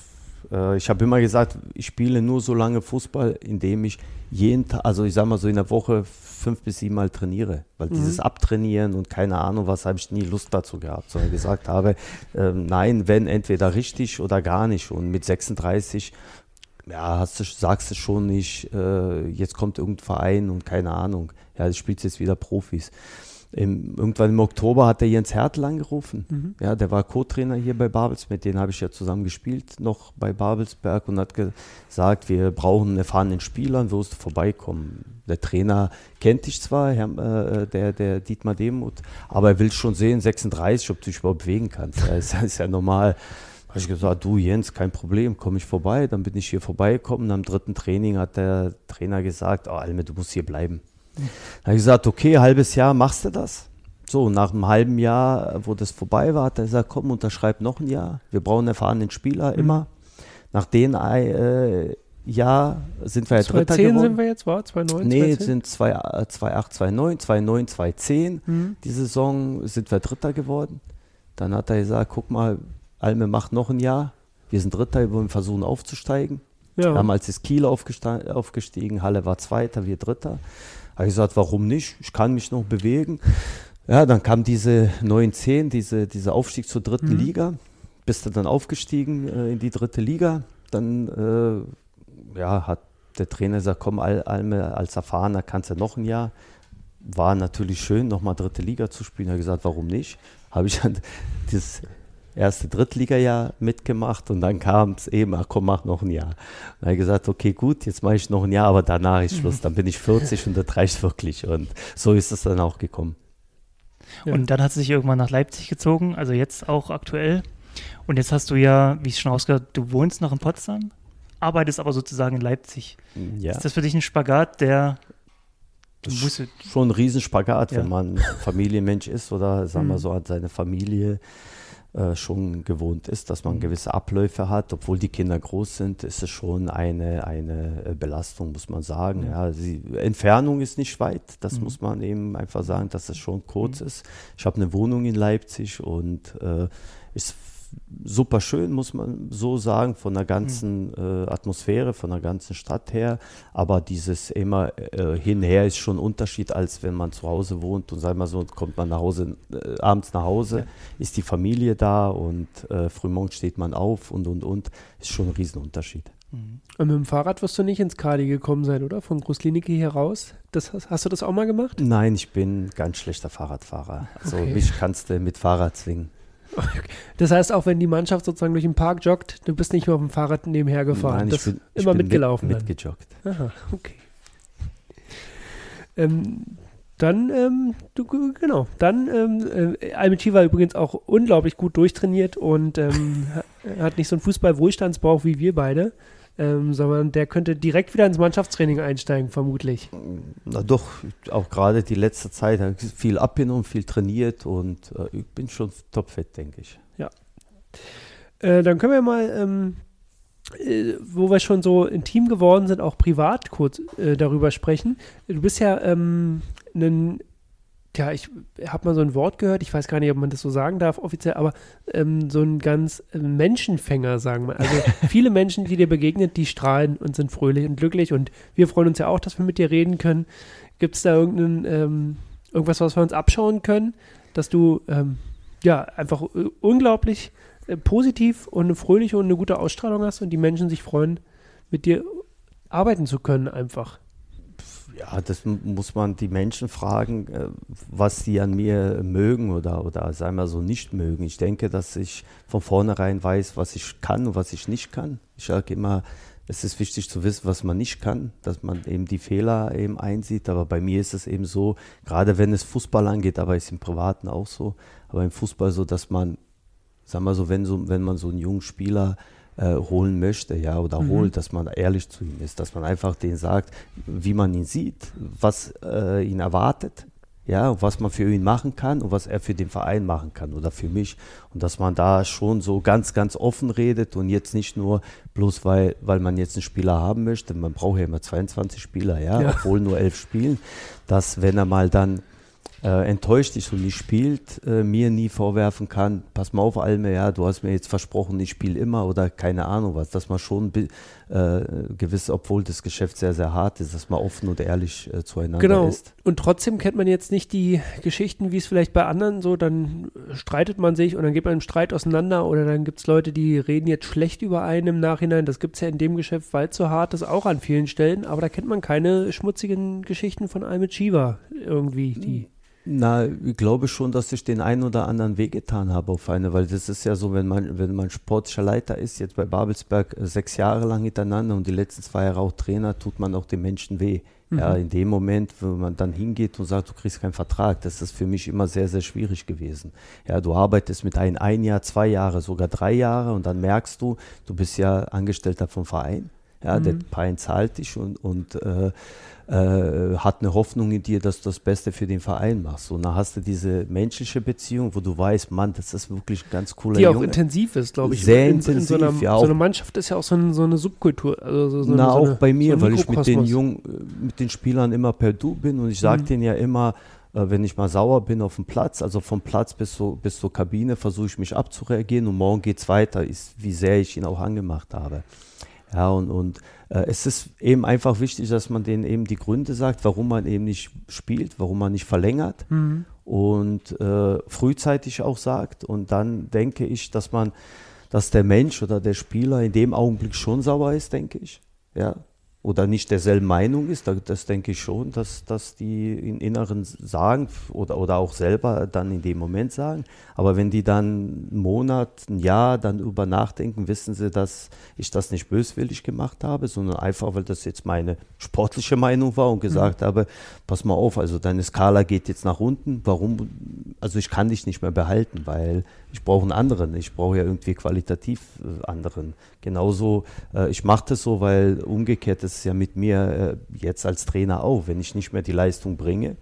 Äh, ich habe immer gesagt, ich spiele nur so lange Fußball, indem ich jeden Tag, also ich sag mal so in der Woche fünf bis sieben Mal trainiere. Weil mhm. dieses Abtrainieren und keine Ahnung was, habe ich nie Lust dazu gehabt, sondern gesagt habe, äh, nein, wenn entweder richtig oder gar nicht. Und mit 36 ja, hast du, sagst du schon nicht, äh, jetzt kommt irgendein Verein und keine Ahnung. Ja, du spielst jetzt wieder Profis. Im, irgendwann im Oktober hat der Jens Hertel angerufen. Mhm. Ja, der war Co-Trainer hier bei Babels, mit dem habe ich ja zusammen gespielt, noch bei Babelsberg und hat gesagt, wir brauchen einen erfahrenen Spieler, wirst du vorbeikommen. Der Trainer kennt dich zwar, Herr, äh, der, der Dietmar Demuth, aber er will schon sehen, 36, ob du dich überhaupt bewegen kannst. Ja, ist, ist ja normal habe ich gesagt, du Jens, kein Problem, komme ich vorbei. Dann bin ich hier vorbeigekommen. Am dritten Training hat der Trainer gesagt, oh Alme, du musst hier bleiben. Dann habe ich gesagt, okay, halbes Jahr machst du das. So, nach einem halben Jahr, wo das vorbei war, hat er gesagt, komm, unterschreib noch ein Jahr. Wir brauchen erfahrenen Spieler mhm. immer. Nach dem äh, Jahr sind wir ja Dritter 2010 sind wir jetzt, war? 2009? Nee, 2010? sind 2008, 2009, 2009, 2010. Mhm. Die Saison sind wir Dritter geworden. Dann hat er gesagt, guck mal, Alme macht noch ein Jahr. Wir sind Dritter, wir wollen versuchen aufzusteigen. Ja. Damals ist Kiel aufgestiegen, Halle war Zweiter, wir Dritter. Habe ich gesagt, warum nicht? Ich kann mich noch bewegen. Ja, dann kam diese 9-10, diese, dieser Aufstieg zur dritten mhm. Liga. Bist du dann aufgestiegen äh, in die dritte Liga. Dann äh, ja, hat der Trainer gesagt, komm, Alme, als Erfahrener kannst du noch ein Jahr. War natürlich schön, nochmal dritte Liga zu spielen. Er hat gesagt, warum nicht? Habe ich dann das erste Drittliga-Jahr mitgemacht und dann kam es eben, ach komm, mach noch ein Jahr. Dann habe ich gesagt, okay, gut, jetzt mache ich noch ein Jahr, aber danach ist Schluss. Dann bin ich 40 und das reicht wirklich. Und so ist es dann auch gekommen. Ja. Und dann hat sie sich irgendwann nach Leipzig gezogen, also jetzt auch aktuell. Und jetzt hast du ja, wie ich schon rausgehört, du wohnst noch in Potsdam, arbeitest aber sozusagen in Leipzig. Ja. Ist das für dich ein Spagat, der das ist schon ein Riesenspagat, ja. wenn man Familienmensch ist oder sagen wir mhm. so, hat seine Familie äh, schon gewohnt ist, dass man mhm. gewisse Abläufe hat. Obwohl die Kinder groß sind, ist es schon eine, eine äh, Belastung, muss man sagen. Ja. ja die Entfernung ist nicht weit, das mhm. muss man eben einfach sagen, dass es schon kurz mhm. ist. Ich habe eine Wohnung in Leipzig und äh, ist super schön, muss man so sagen, von der ganzen mhm. äh, Atmosphäre, von der ganzen Stadt her. Aber dieses immer äh, hinher ist schon ein Unterschied, als wenn man zu Hause wohnt und sagen wir so, kommt man nach Hause, äh, abends nach Hause, ja. ist die Familie da und äh, frühmorgens steht man auf und und und. Ist schon ein Riesenunterschied. Mhm. Und mit dem Fahrrad wirst du nicht ins Kali gekommen sein, oder? Von Großklinike hier raus? Das, hast du das auch mal gemacht? Nein, ich bin ganz schlechter Fahrradfahrer. Also okay. mich kannst du mit Fahrrad zwingen. Das heißt, auch wenn die Mannschaft sozusagen durch den Park joggt, du bist nicht mehr auf dem Fahrrad nebenher gefahren. Nein, ich bin, immer bin mitgelaufen. Mit, mitgejoggt. Aha, okay. Ähm, dann, ähm, du, genau, dann, ähm, äh, Almeti war übrigens auch unglaublich gut durchtrainiert und ähm, hat nicht so einen Fußball-Wohlstandsbauch wie wir beide ähm, sondern der könnte direkt wieder ins Mannschaftstraining einsteigen, vermutlich. Na doch, auch gerade die letzte Zeit viel abgenommen, viel trainiert und äh, ich bin schon topfit, denke ich. Ja. Äh, dann können wir mal, ähm, äh, wo wir schon so intim geworden sind, auch privat kurz äh, darüber sprechen. Du bist ja ähm, ein Tja, ich habe mal so ein Wort gehört, ich weiß gar nicht, ob man das so sagen darf offiziell, aber ähm, so ein ganz äh, Menschenfänger, sagen wir. Also viele Menschen, die dir begegnen, die strahlen und sind fröhlich und glücklich und wir freuen uns ja auch, dass wir mit dir reden können. Gibt es da irgendein, ähm, irgendwas, was wir uns abschauen können, dass du ähm, ja einfach äh, unglaublich äh, positiv und eine fröhliche und eine gute Ausstrahlung hast und die Menschen sich freuen, mit dir arbeiten zu können einfach? Ja, das muss man die Menschen fragen, äh, was sie an mir mögen oder, oder sagen wir so nicht mögen. Ich denke, dass ich von vornherein weiß, was ich kann und was ich nicht kann. Ich sage immer, es ist wichtig zu wissen, was man nicht kann, dass man eben die Fehler eben einsieht. Aber bei mir ist es eben so, gerade wenn es Fußball angeht, aber ist im Privaten auch so, aber im Fußball so, dass man, sagen wir so, wenn, so, wenn man so einen jungen Spieler holen möchte, ja, oder mhm. holt, dass man ehrlich zu ihm ist, dass man einfach den sagt, wie man ihn sieht, was äh, ihn erwartet, ja, was man für ihn machen kann und was er für den Verein machen kann oder für mich. Und dass man da schon so ganz, ganz offen redet und jetzt nicht nur bloß, weil, weil man jetzt einen Spieler haben möchte, man braucht ja immer 22 Spieler, ja, ja. obwohl nur elf spielen, dass wenn er mal dann äh, enttäuscht ist und nicht spielt, äh, mir nie vorwerfen kann, pass mal auf, Alme, ja, du hast mir jetzt versprochen, ich spiele immer oder keine Ahnung was, dass man schon äh, gewiss, obwohl das Geschäft sehr, sehr hart ist, dass man offen und ehrlich äh, zueinander genau. ist. Und trotzdem kennt man jetzt nicht die Geschichten, wie es vielleicht bei anderen so, dann streitet man sich und dann geht man im Streit auseinander oder dann gibt es Leute, die reden jetzt schlecht über einen im Nachhinein. Das gibt es ja in dem Geschäft, weil es so hart ist, auch an vielen Stellen, aber da kennt man keine schmutzigen Geschichten von Alme Chiva irgendwie, die na, ich glaube schon, dass ich den einen oder anderen wehgetan habe auf eine, weil das ist ja so, wenn man, wenn man sportlicher Leiter ist, jetzt bei Babelsberg äh, sechs Jahre lang hintereinander und die letzten zwei Jahre auch Trainer, tut man auch den Menschen weh. Mhm. Ja, in dem Moment, wo man dann hingeht und sagt, du kriegst keinen Vertrag, das ist für mich immer sehr, sehr schwierig gewesen. Ja, du arbeitest mit einem ein Jahr, zwei Jahre, sogar drei Jahre und dann merkst du, du bist ja Angestellter vom Verein. Ja, mhm. der Verein zahlt dich und, und äh, äh, hat eine Hoffnung in dir, dass du das Beste für den Verein machst. Und dann hast du diese menschliche Beziehung, wo du weißt, Mann, das ist wirklich ein ganz cooler Die auch Junge. intensiv ist, glaube ich. Sehr in, intensiv. In so, einer, ja, so eine Mannschaft ist ja auch so, ein, so eine Subkultur. Also so na, eine, auch bei mir, weil ich mit den Jungen, mit den Spielern immer per Du bin und ich sage mhm. denen ja immer, äh, wenn ich mal sauer bin auf dem Platz, also vom Platz bis, so, bis zur Kabine, versuche ich mich abzureagieren und morgen geht es weiter, ist, wie sehr ich ihn auch angemacht habe. Ja, und, und äh, es ist eben einfach wichtig, dass man denen eben die Gründe sagt, warum man eben nicht spielt, warum man nicht verlängert mhm. und äh, frühzeitig auch sagt. Und dann denke ich, dass man, dass der Mensch oder der Spieler in dem Augenblick schon sauer ist, denke ich. Ja, oder nicht derselben Meinung ist, das denke ich schon, dass, dass die im Inneren sagen oder, oder auch selber dann in dem Moment sagen. Aber wenn die dann einen Monat, ein Jahr dann über nachdenken, wissen sie, dass ich das nicht böswillig gemacht habe, sondern einfach, weil das jetzt meine sportliche Meinung war und gesagt mhm. habe, pass mal auf, also deine Skala geht jetzt nach unten, warum, also ich kann dich nicht mehr behalten, weil ich brauche einen anderen, ich brauche ja irgendwie qualitativ äh, anderen. Genauso, äh, ich mache das so, weil umgekehrt ist es ja mit mir äh, jetzt als Trainer auch, wenn ich nicht mehr die Leistung bringe,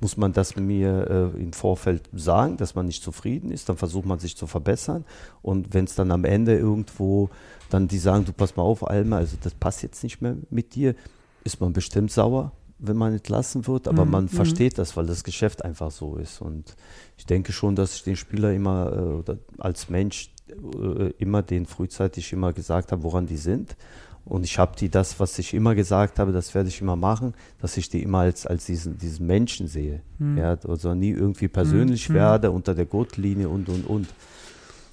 muss man das mir äh, im Vorfeld sagen, dass man nicht zufrieden ist, dann versucht man sich zu verbessern. Und wenn es dann am Ende irgendwo dann die sagen, du pass mal auf, Alma, also das passt jetzt nicht mehr mit dir, ist man bestimmt sauer, wenn man entlassen wird, aber mhm. man mhm. versteht das, weil das Geschäft einfach so ist. Und ich denke schon, dass ich den Spieler immer äh, als Mensch äh, immer den frühzeitig immer gesagt habe, woran die sind. Und ich habe die das, was ich immer gesagt habe, das werde ich immer machen, dass ich die immer als, als diesen, diesen Menschen sehe. Mhm. Ja, also nie irgendwie persönlich mhm. werde unter der Gurtlinie und und und.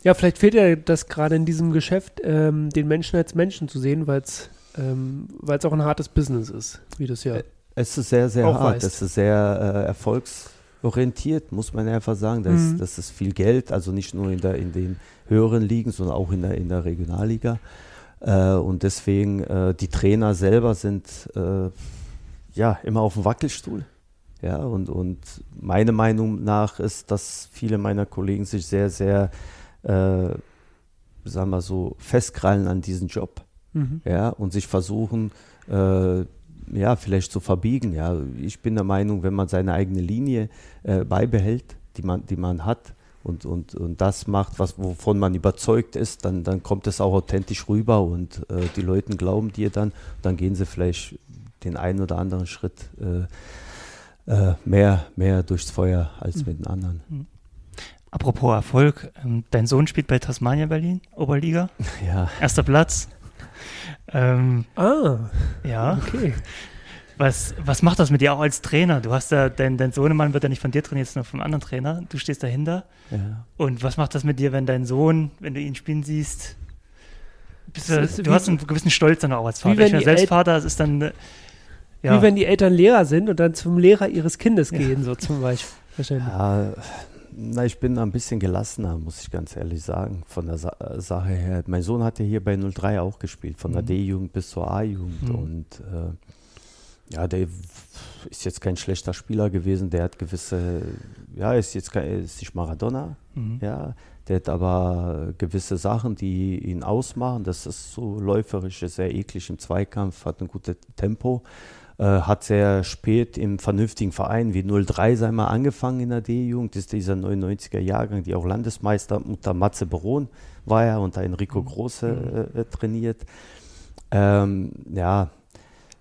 Ja, vielleicht fehlt ja das gerade in diesem Geschäft, ähm, den Menschen als Menschen zu sehen, weil es ähm, auch ein hartes Business ist, wie das ja. Es ist sehr, sehr hart. Weißt. Es ist sehr äh, erfolgsorientiert, muss man einfach sagen. Das, mhm. das ist viel Geld, also nicht nur in, der, in den höheren Ligen, sondern auch in der, in der Regionalliga. Äh, und deswegen, äh, die Trainer selber sind äh, ja immer auf dem Wackelstuhl. Ja, und, und meine Meinung nach ist, dass viele meiner Kollegen sich sehr, sehr, äh, sagen wir so, festkrallen an diesen Job. Mhm. Ja, und sich versuchen, äh, ja, vielleicht zu verbiegen. Ja, ich bin der Meinung, wenn man seine eigene Linie äh, beibehält, die man, die man hat, und, und, und das macht, was, wovon man überzeugt ist, dann, dann kommt es auch authentisch rüber und äh, die Leute glauben dir dann, dann gehen sie vielleicht den einen oder anderen Schritt äh, äh, mehr, mehr durchs Feuer als mhm. mit den anderen. Mhm. Apropos Erfolg, ähm, dein Sohn spielt bei Tasmania Berlin, Oberliga. Ja. Erster Platz. Ähm, ah, ja. Okay. Was, was macht das mit dir auch als Trainer? Du hast ja, dein, dein Sohnemann wird ja nicht von dir trainiert, sondern vom anderen Trainer. Du stehst dahinter. Ja. Und was macht das mit dir, wenn dein Sohn, wenn du ihn spielen siehst, du, du hast einen gewissen Stolz dann auch als Vater. Ich bin selbst Vater, es ist dann. Äh, ja. Wie wenn die Eltern Lehrer sind und dann zum Lehrer ihres Kindes gehen, so zum Beispiel. Ja, na, ich bin ein bisschen gelassener, muss ich ganz ehrlich sagen, von der Sa Sache her. Mein Sohn hat ja hier bei 03 auch gespielt, von mhm. der D-Jugend bis zur A-Jugend. Mhm. Und äh, ja, der ist jetzt kein schlechter Spieler gewesen. Der hat gewisse, ja, ist jetzt kein, ist nicht Maradona, mhm. ja. Der hat aber gewisse Sachen, die ihn ausmachen. Das ist so läuferisch, ist sehr eklig im Zweikampf, hat ein gutes Tempo. Äh, hat sehr spät im vernünftigen Verein wie 03 sei mal angefangen in der D-Jugend. Ist dieser 99er Jahrgang, die auch Landesmeister unter Matze Baron war er, unter Enrico mhm. Große mhm. äh, trainiert. Ähm, ja,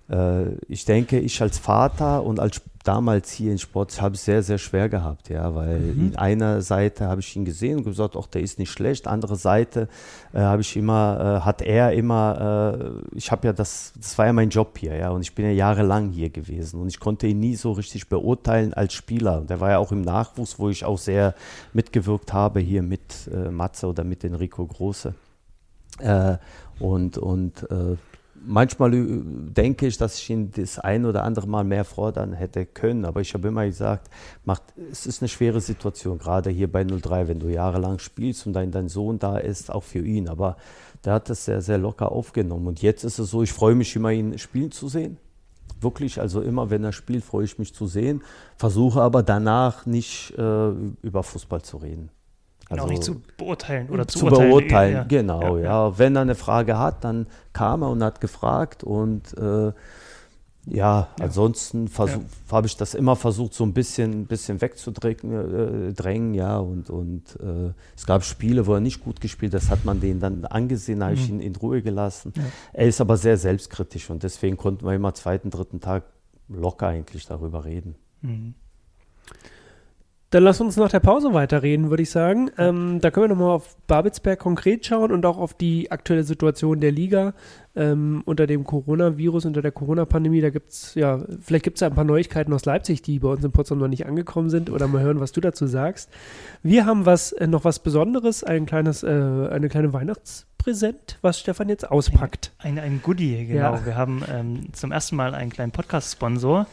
äh, ich denke, ich als Vater und als damals hier in Sport habe es sehr, sehr schwer gehabt, ja, weil mhm. in einer Seite habe ich ihn gesehen und gesagt, ach, der ist nicht schlecht. Andere Seite äh, habe ich immer, äh, hat er immer, äh, ich habe ja das, das war ja mein Job hier, ja, und ich bin ja jahrelang hier gewesen und ich konnte ihn nie so richtig beurteilen als Spieler. Und der war ja auch im Nachwuchs, wo ich auch sehr mitgewirkt habe hier mit äh, Matze oder mit Enrico Große. Äh, und und manchmal denke ich, dass ich ihn das ein oder andere Mal mehr fordern hätte können. Aber ich habe immer gesagt, macht, es ist eine schwere Situation, gerade hier bei 03, wenn du jahrelang spielst und dein, dein Sohn da ist, auch für ihn. Aber der hat das sehr, sehr locker aufgenommen. Und jetzt ist es so, ich freue mich immer, ihn spielen zu sehen. Wirklich, also immer, wenn er spielt, freue ich mich zu sehen. Versuche aber danach nicht äh, über Fußball zu reden. Also, auch nicht zu beurteilen oder zu, zu beurteilen. Ja. Genau, ja, ja. Wenn er eine Frage hat, dann kam er und hat gefragt und äh, ja, ansonsten ja. habe ich das immer versucht, so ein bisschen, bisschen wegzudrängen, äh, drängen, ja, und, und äh, es gab Spiele, wo er nicht gut gespielt hat, das hat man den dann angesehen, habe mhm. ich ihn in Ruhe gelassen. Ja. Er ist aber sehr selbstkritisch und deswegen konnten wir immer zweiten, dritten Tag locker eigentlich darüber reden. Mhm. Dann lass uns nach der Pause weiterreden, würde ich sagen. Ähm, da können wir nochmal auf Babelsberg konkret schauen und auch auf die aktuelle Situation der Liga ähm, unter dem Coronavirus, unter der Corona-Pandemie. Da gibt es, ja, vielleicht gibt es ja ein paar Neuigkeiten aus Leipzig, die bei uns in Potsdam noch nicht angekommen sind oder mal hören, was du dazu sagst. Wir haben was, äh, noch was Besonderes, ein kleines, äh, eine kleine Weihnachtspräsent, was Stefan jetzt auspackt. Ein, ein, ein Goodie, genau. Ja. Wir haben ähm, zum ersten Mal einen kleinen Podcast-Sponsor.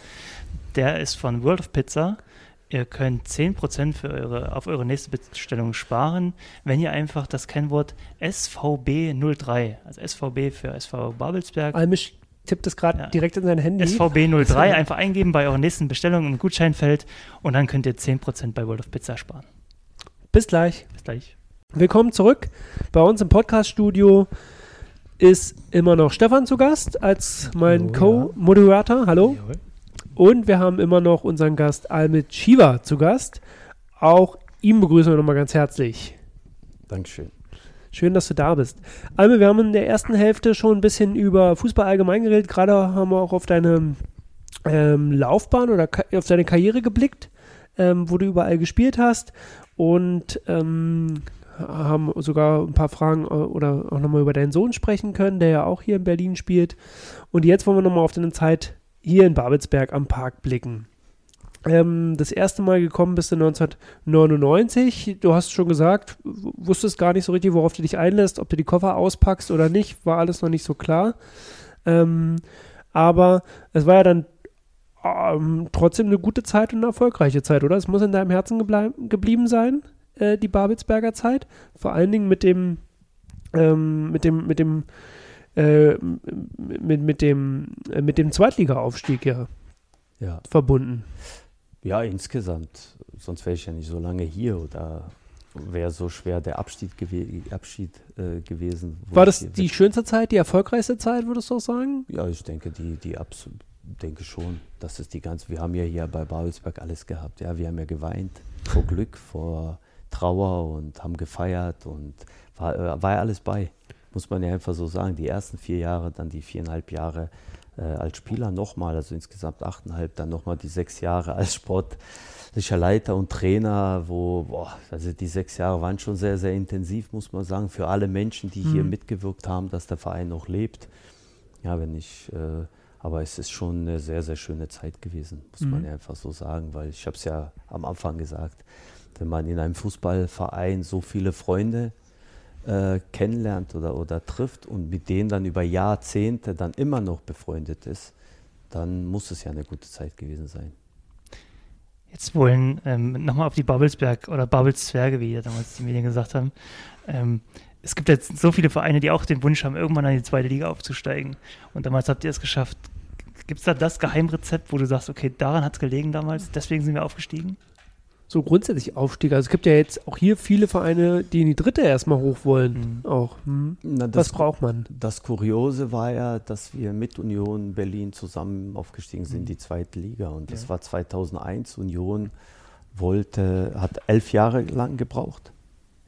Der ist von World of Pizza. Ihr könnt 10% für eure, auf eure nächste Bestellung sparen, wenn ihr einfach das Kennwort SVB03, also SVB für SV Babelsberg. Almisch tippt das gerade ja. direkt in sein Handy. SVB03 einfach eingeben bei eurer nächsten Bestellung im Gutscheinfeld und dann könnt ihr 10% bei World of Pizza sparen. Bis gleich. Bis gleich. Willkommen zurück. Bei uns im Podcast-Studio ist immer noch Stefan zu Gast als mein Co-Moderator. Hallo. Jawohl. Und wir haben immer noch unseren Gast Almit Shiva zu Gast. Auch ihn begrüßen wir nochmal ganz herzlich. Dankeschön. Schön, dass du da bist. Alme, wir haben in der ersten Hälfte schon ein bisschen über Fußball allgemein geredet. Gerade haben wir auch auf deine ähm, Laufbahn oder auf deine Karriere geblickt, ähm, wo du überall gespielt hast. Und ähm, haben sogar ein paar Fragen äh, oder auch nochmal über deinen Sohn sprechen können, der ja auch hier in Berlin spielt. Und jetzt wollen wir nochmal auf deine Zeit hier in Babelsberg am Park blicken. Ähm, das erste Mal gekommen bist du 1999. Du hast schon gesagt, wusstest gar nicht so richtig, worauf du dich einlässt, ob du die Koffer auspackst oder nicht, war alles noch nicht so klar. Ähm, aber es war ja dann ähm, trotzdem eine gute Zeit und eine erfolgreiche Zeit, oder? Es muss in deinem Herzen geblieben sein, äh, die Babelsberger Zeit. Vor allen Dingen mit dem, ähm, mit dem, mit dem, äh, mit, mit dem, äh, mit dem Zweitliga-Aufstieg ja, ja verbunden. Ja, insgesamt. Sonst wäre ich ja nicht so lange hier oder wäre so schwer der Abschied, gew Abschied äh, gewesen. War das die schönste Zeit, die erfolgreichste Zeit, würdest du auch sagen? Ja, ich denke, die, die absolut denke schon, dass es die ganze, wir haben ja hier bei Babelsberg alles gehabt. Ja, wir haben ja geweint vor Glück, vor Trauer und haben gefeiert und war, äh, war ja alles bei, muss man ja einfach so sagen. Die ersten vier Jahre, dann die viereinhalb Jahre äh, als Spieler nochmal, also insgesamt achteinhalb, dann nochmal die sechs Jahre als sportlicher Leiter und Trainer, wo, boah, also die sechs Jahre waren schon sehr, sehr intensiv, muss man sagen, für alle Menschen, die mhm. hier mitgewirkt haben, dass der Verein noch lebt. Ja, wenn ich, äh, aber es ist schon eine sehr, sehr schöne Zeit gewesen, muss mhm. man ja einfach so sagen, weil ich habe es ja am Anfang gesagt, wenn man in einem Fußballverein so viele Freunde äh, kennenlernt oder, oder trifft und mit denen dann über Jahrzehnte dann immer noch befreundet ist, dann muss es ja eine gute Zeit gewesen sein. Jetzt wollen ähm, nochmal auf die Babelsberg oder Babelszwerge, wie ja damals die Medien gesagt haben. Ähm, es gibt jetzt so viele Vereine, die auch den Wunsch haben, irgendwann in die zweite Liga aufzusteigen. Und damals habt ihr es geschafft. Gibt es da das Geheimrezept, wo du sagst, okay, daran hat es gelegen damals, deswegen sind wir aufgestiegen? So grundsätzlich Aufstieg. Also es gibt ja jetzt auch hier viele Vereine, die in die dritte erstmal hoch wollen. Mhm. Auch. Hm. Na, das, Was braucht man? Das Kuriose war ja, dass wir mit Union Berlin zusammen aufgestiegen sind, mhm. die zweite Liga. Und das ja. war 2001. Union wollte, hat elf Jahre lang gebraucht.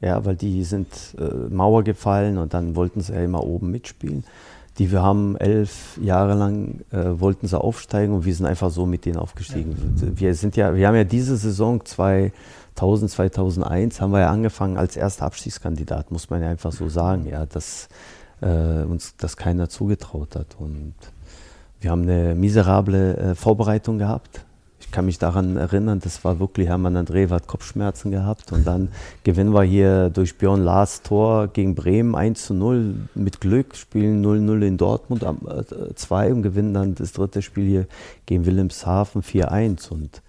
Ja, weil die sind äh, Mauer gefallen und dann wollten sie ja immer oben mitspielen die wir haben elf Jahre lang äh, wollten sie aufsteigen und wir sind einfach so mit denen aufgestiegen. Ja. Wir sind ja, wir haben ja diese Saison 2000, 2001 haben wir ja angefangen als erster Abstiegskandidat, muss man ja einfach so sagen, ja, dass äh, uns das keiner zugetraut hat und wir haben eine miserable äh, Vorbereitung gehabt ich kann mich daran erinnern, das war wirklich, Hermann André hat Kopfschmerzen gehabt und dann gewinnen wir hier durch Björn Lars Tor gegen Bremen 1 zu 0 mit Glück, spielen 0-0 in Dortmund am 2 äh, und gewinnen dann das dritte Spiel hier gegen Wilhelmshaven 4-1 und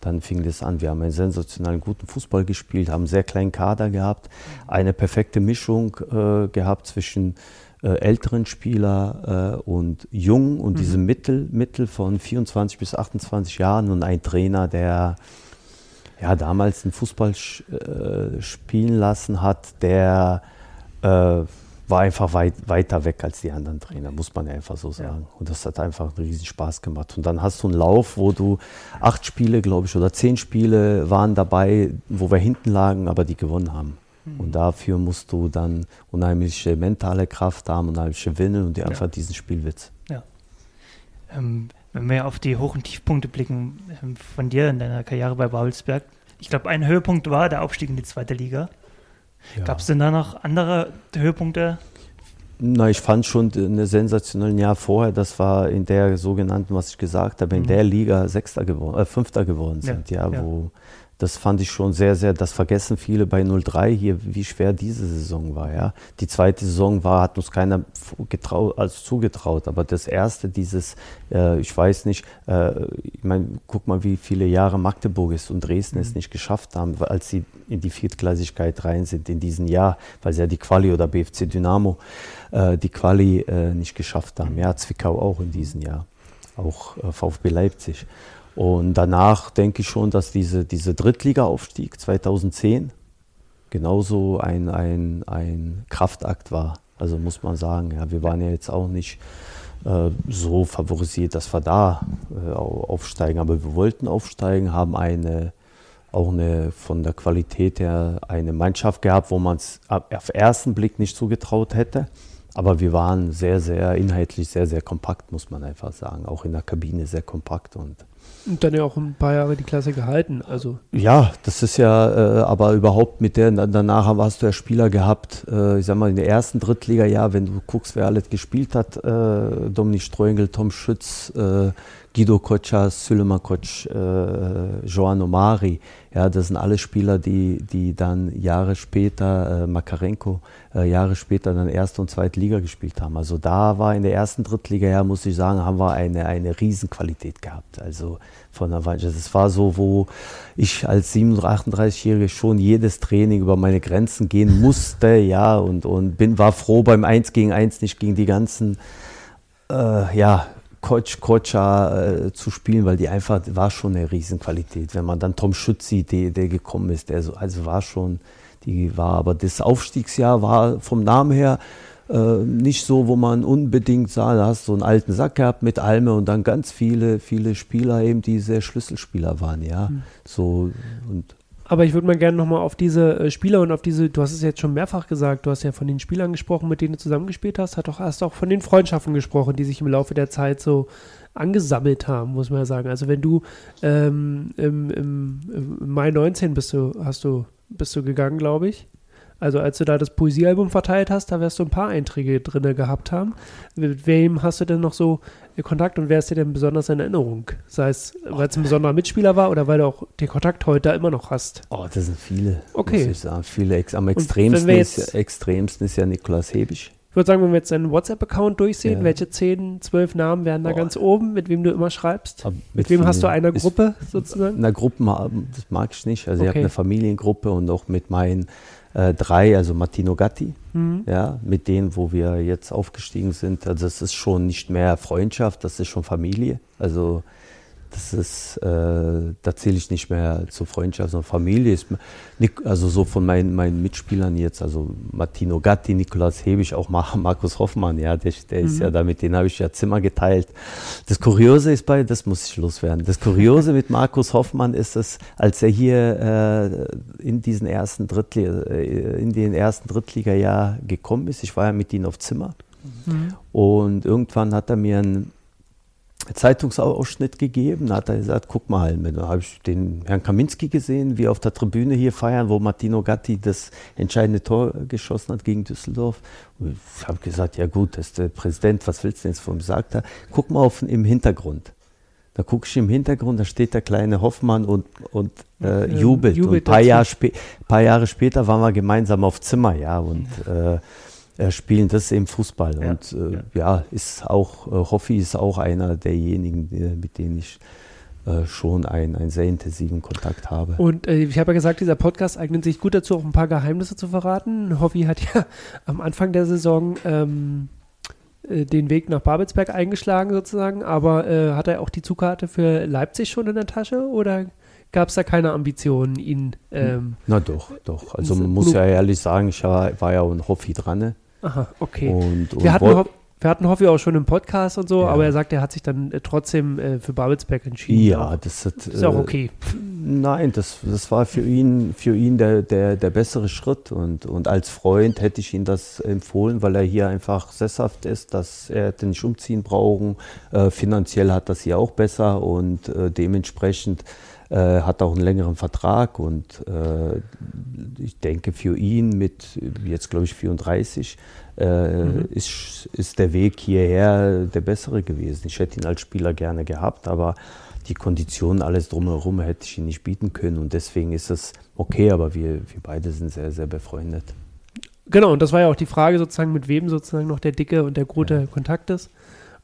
dann fing das an. Wir haben einen sensationalen guten Fußball gespielt, haben einen sehr kleinen Kader gehabt, eine perfekte Mischung äh, gehabt zwischen äh, älteren Spieler äh, und jung und mhm. diese Mittel, Mittel von 24 bis 28 Jahren und ein Trainer, der ja damals den Fußball äh, spielen lassen hat, der äh, war einfach weit, weiter weg als die anderen Trainer, muss man ja einfach so sagen. Ja. Und das hat einfach einen riesen Spaß gemacht. Und dann hast du einen Lauf, wo du acht Spiele, glaube ich, oder zehn Spiele waren dabei, wo wir hinten lagen, aber die gewonnen haben. Und dafür musst du dann unheimliche mentale Kraft haben, unheimliche Willen und dir einfach diesen Spielwitz. Ja. Ähm, wenn wir auf die Hoch- und Tiefpunkte blicken ähm, von dir in deiner Karriere bei Babelsberg, ich glaube, ein Höhepunkt war der Aufstieg in die zweite Liga. Ja. Gab es denn da noch andere Höhepunkte? Na, ich fand schon eine sensationellen Jahr vorher, das war in der sogenannten, was ich gesagt habe, in mhm. der Liga Sechster geworden, äh, Fünfter geworden sind, ja, ja, wo das fand ich schon sehr, sehr, das vergessen viele bei 03 hier, wie schwer diese Saison war. Ja. Die zweite Saison war, hat uns keiner getraut, also zugetraut, aber das erste, dieses, äh, ich weiß nicht, äh, ich meine, guck mal, wie viele Jahre Magdeburg ist und Dresden mhm. es nicht geschafft haben, als sie in die Viertklassigkeit rein sind in diesem Jahr, weil sie ja die Quali oder BFC Dynamo äh, die Quali äh, nicht geschafft haben. Ja, Zwickau auch in diesem Jahr, auch äh, VfB Leipzig. Und danach denke ich schon, dass diese, diese Drittliga-Aufstieg 2010 genauso ein, ein, ein Kraftakt war. Also muss man sagen, ja, wir waren ja jetzt auch nicht äh, so favorisiert, dass wir da äh, aufsteigen, aber wir wollten aufsteigen, haben eine auch eine von der Qualität her eine Mannschaft gehabt, wo man es auf ersten Blick nicht zugetraut hätte. Aber wir waren sehr, sehr inhaltlich sehr, sehr kompakt, muss man einfach sagen. Auch in der Kabine sehr kompakt und Und dann ja auch ein paar Jahre die Klasse gehalten. Also. Ja, das ist ja, äh, aber überhaupt mit der, danach hast du ja Spieler gehabt, äh, ich sag mal, in der ersten Drittliga-Jahr, wenn du guckst, wer alles gespielt hat, äh, Dominik Streungel, Tom Schütz, äh, Guido Kotscha, Süleyman Koç, äh, Joan Omari. Ja, das sind alle Spieler, die, die dann Jahre später, äh, Makarenko, äh, Jahre später dann erste und zweite Liga gespielt haben. Also da war in der ersten Drittliga, ja, muss ich sagen, haben wir eine, eine Riesenqualität gehabt. Also von der Mannschaft. Es war so, wo ich als 37-Jähriger schon jedes Training über meine Grenzen gehen musste, ja, und, und bin, war froh beim 1 gegen 1 nicht gegen die ganzen, äh, ja, Coach, Kocha äh, zu spielen, weil die einfach, war schon eine Riesenqualität. Wenn man dann Tom Schütz sieht, der, der gekommen ist, der so, also war schon, die war, aber das Aufstiegsjahr war vom Namen her äh, nicht so, wo man unbedingt sah, da hast du so einen alten Sack gehabt mit Alme und dann ganz viele, viele Spieler eben, die sehr Schlüsselspieler waren, ja. Mhm. So und aber ich würde mal gerne nochmal auf diese äh, Spieler und auf diese, du hast es jetzt schon mehrfach gesagt, du hast ja von den Spielern gesprochen, mit denen du zusammengespielt hast, hat auch, hast auch von den Freundschaften gesprochen, die sich im Laufe der Zeit so angesammelt haben, muss man ja sagen. Also wenn du ähm, im, im, im, Mai 19 bist du, hast du, bist du gegangen, glaube ich. Also als du da das Poesiealbum verteilt hast, da wirst du ein paar Einträge drin gehabt haben. Mit wem hast du denn noch so Kontakt und wer ist dir denn besonders in Erinnerung? Sei es, weil es ein besonderer Mitspieler war oder weil du auch den Kontakt heute immer noch hast? Oh, das sind viele. Okay. Muss ich sagen. Viele, am extremsten, ist, extremsten ist ja Niklas Hebisch. Ich würde sagen, wenn wir jetzt deinen WhatsApp-Account durchsehen, ja. welche 10, 12 Namen wären da oh. ganz oben, mit wem du immer schreibst? mit, mit wem hast du eine Gruppe sozusagen? Eine Gruppe, das mag ich nicht. Also okay. ich habe eine Familiengruppe und auch mit meinen äh, drei, also Martino Gatti, mhm. ja, mit denen, wo wir jetzt aufgestiegen sind. Also das ist schon nicht mehr Freundschaft, das ist schon Familie. Also das ist, äh, da zähle ich nicht mehr zur Freundschaft, sondern Familie ist, also so von meinen, meinen Mitspielern jetzt, also Martino Gatti, Nikolaus Hebig, auch Markus Hoffmann, ja, der, der mhm. ist ja mhm. da, mit denen habe ich ja Zimmer geteilt. Das Kuriose ist bei, das muss ich loswerden, das Kuriose mit Markus Hoffmann ist es, als er hier äh, in diesen ersten Drittliga, äh, in den ersten Drittliga-Jahr gekommen ist, ich war ja mit ihm auf Zimmer mhm. und irgendwann hat er mir ein Zeitungsausschnitt gegeben. Da hat er gesagt, guck mal, da habe ich den Herrn Kaminski gesehen, wie auf der Tribüne hier feiern, wo Martino Gatti das entscheidende Tor geschossen hat gegen Düsseldorf. Und ich habe gesagt, ja gut, das ist der Präsident, was willst du denn jetzt von ihm? Sagt er, guck mal auf, im Hintergrund. Da gucke ich im Hintergrund, da steht der kleine Hoffmann und, und äh, jubelt. jubelt. Und ein paar, Jahr paar, Jahre später waren wir gemeinsam auf Zimmer, ja, und äh, spielen das im Fußball. Ja, und äh, ja. ja. ist auch, äh, Hoffi ist auch einer derjenigen, mit denen ich äh, schon einen, einen sehr intensiven Kontakt habe. Und äh, ich habe ja gesagt, dieser Podcast eignet sich gut dazu, auch ein paar Geheimnisse zu verraten. Hoffi hat ja am Anfang der Saison ähm, äh, den Weg nach Babelsberg eingeschlagen sozusagen, aber hat er auch die Zugkarte für Leipzig schon in der Tasche oder gab es da keine Ambitionen, ihn. Ähm, Na doch, doch. Also man muss ja ehrlich sagen, ich war, war ja ein Hoffi dran. Aha, okay. Und, und wir, hatten wir hatten Hoffi auch schon im Podcast und so, ja. aber er sagt, er hat sich dann äh, trotzdem äh, für Babelsberg entschieden. Ja, das hat, ist auch äh, okay. Nein, das, das war für ihn, für ihn der, der, der bessere Schritt. Und, und als Freund hätte ich ihm das empfohlen, weil er hier einfach sesshaft ist, dass er hätte nicht umziehen brauchen. Äh, finanziell hat das hier auch besser und äh, dementsprechend äh, hat auch einen längeren Vertrag und äh, ich denke für ihn mit jetzt glaube ich 34 äh, mhm. ist, ist der Weg hierher der bessere gewesen. Ich hätte ihn als Spieler gerne gehabt, aber die Konditionen, alles drumherum hätte ich ihn nicht bieten können und deswegen ist es okay, aber wir, wir beide sind sehr, sehr befreundet. Genau, und das war ja auch die Frage sozusagen, mit wem sozusagen noch der dicke und der gute ja. Kontakt ist.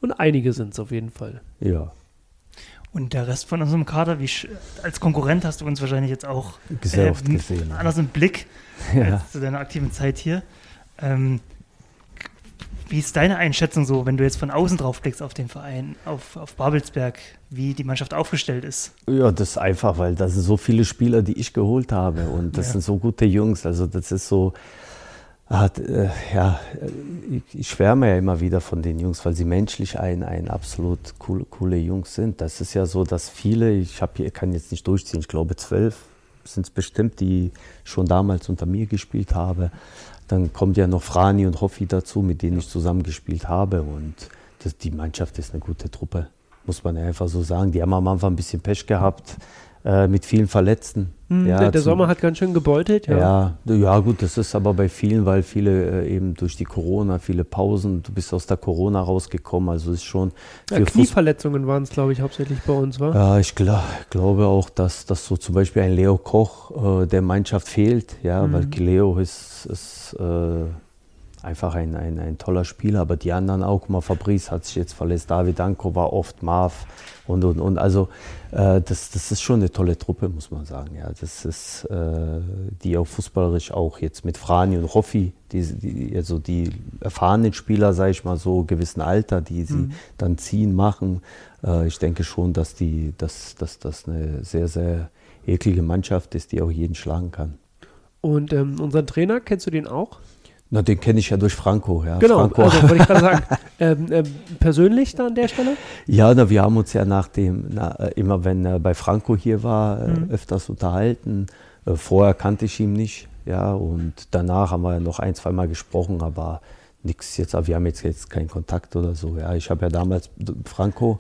Und einige sind es auf jeden Fall. Ja. Und der Rest von unserem Kader, wie als Konkurrent hast du uns wahrscheinlich jetzt auch sehr äh, gesehen. Anders im Blick ja. zu deiner aktiven Zeit hier. Ähm, wie ist deine Einschätzung so, wenn du jetzt von außen drauf blickst auf den Verein, auf, auf Babelsberg, wie die Mannschaft aufgestellt ist? Ja, das ist einfach, weil das sind so viele Spieler, die ich geholt habe und das ja. sind so gute Jungs. Also das ist so, hat, äh, ja, ich, ich, schwärme ja immer wieder von den Jungs, weil sie menschlich ein, ein absolut cool, coole Jungs sind. Das ist ja so, dass viele, ich hab hier, kann jetzt nicht durchziehen, ich glaube zwölf sind es bestimmt, die schon damals unter mir gespielt haben. Dann kommt ja noch Frani und Hoffi dazu, mit denen ich zusammen gespielt habe. Und das, die Mannschaft ist eine gute Truppe. muss man einfach so sagen. Die haben am Anfang ein bisschen Pech gehabt äh, mit vielen Verletzten. Hm, ja, der, der Sommer hat ganz schön gebeutelt, ja. ja. Ja, gut, das ist aber bei vielen, weil viele äh, eben durch die Corona, viele Pausen, du bist aus der Corona rausgekommen, also ist schon. Ja, Knieverletzungen waren es, glaube ich, hauptsächlich bei uns, war? Ja, ich glaub, glaube auch, dass, dass so zum Beispiel ein Leo Koch äh, der Mannschaft fehlt, ja, mhm. weil Leo ist, ist äh, einfach ein, ein, ein toller Spieler, aber die anderen auch. Guck mal, Fabrice hat sich jetzt verletzt, David Danko war oft, Marv und und und. Also äh, das, das ist schon eine tolle Truppe, muss man sagen. Ja, das ist äh, die auch fußballerisch auch jetzt mit Frani und Roffi, die, die, also die erfahrenen Spieler, sage ich mal so, gewissen Alter, die sie mhm. dann ziehen, machen. Äh, ich denke schon, dass die, dass, dass das eine sehr, sehr eklige Mannschaft ist, die auch jeden schlagen kann. Und ähm, unseren Trainer, kennst du den auch? Na, den kenne ich ja durch Franco. Ja. Genau, Franco. also wollte ich gerade sagen. Ähm, ähm, persönlich da an der Stelle? Ja, na, wir haben uns ja nach dem, na, äh, immer wenn er bei Franco hier war, äh, mhm. öfters unterhalten. Äh, vorher kannte ich ihn nicht, ja, und danach haben wir ja noch ein, zwei Mal gesprochen, aber nichts jetzt, wir haben jetzt, jetzt keinen Kontakt oder so. Ja, ich habe ja damals Franco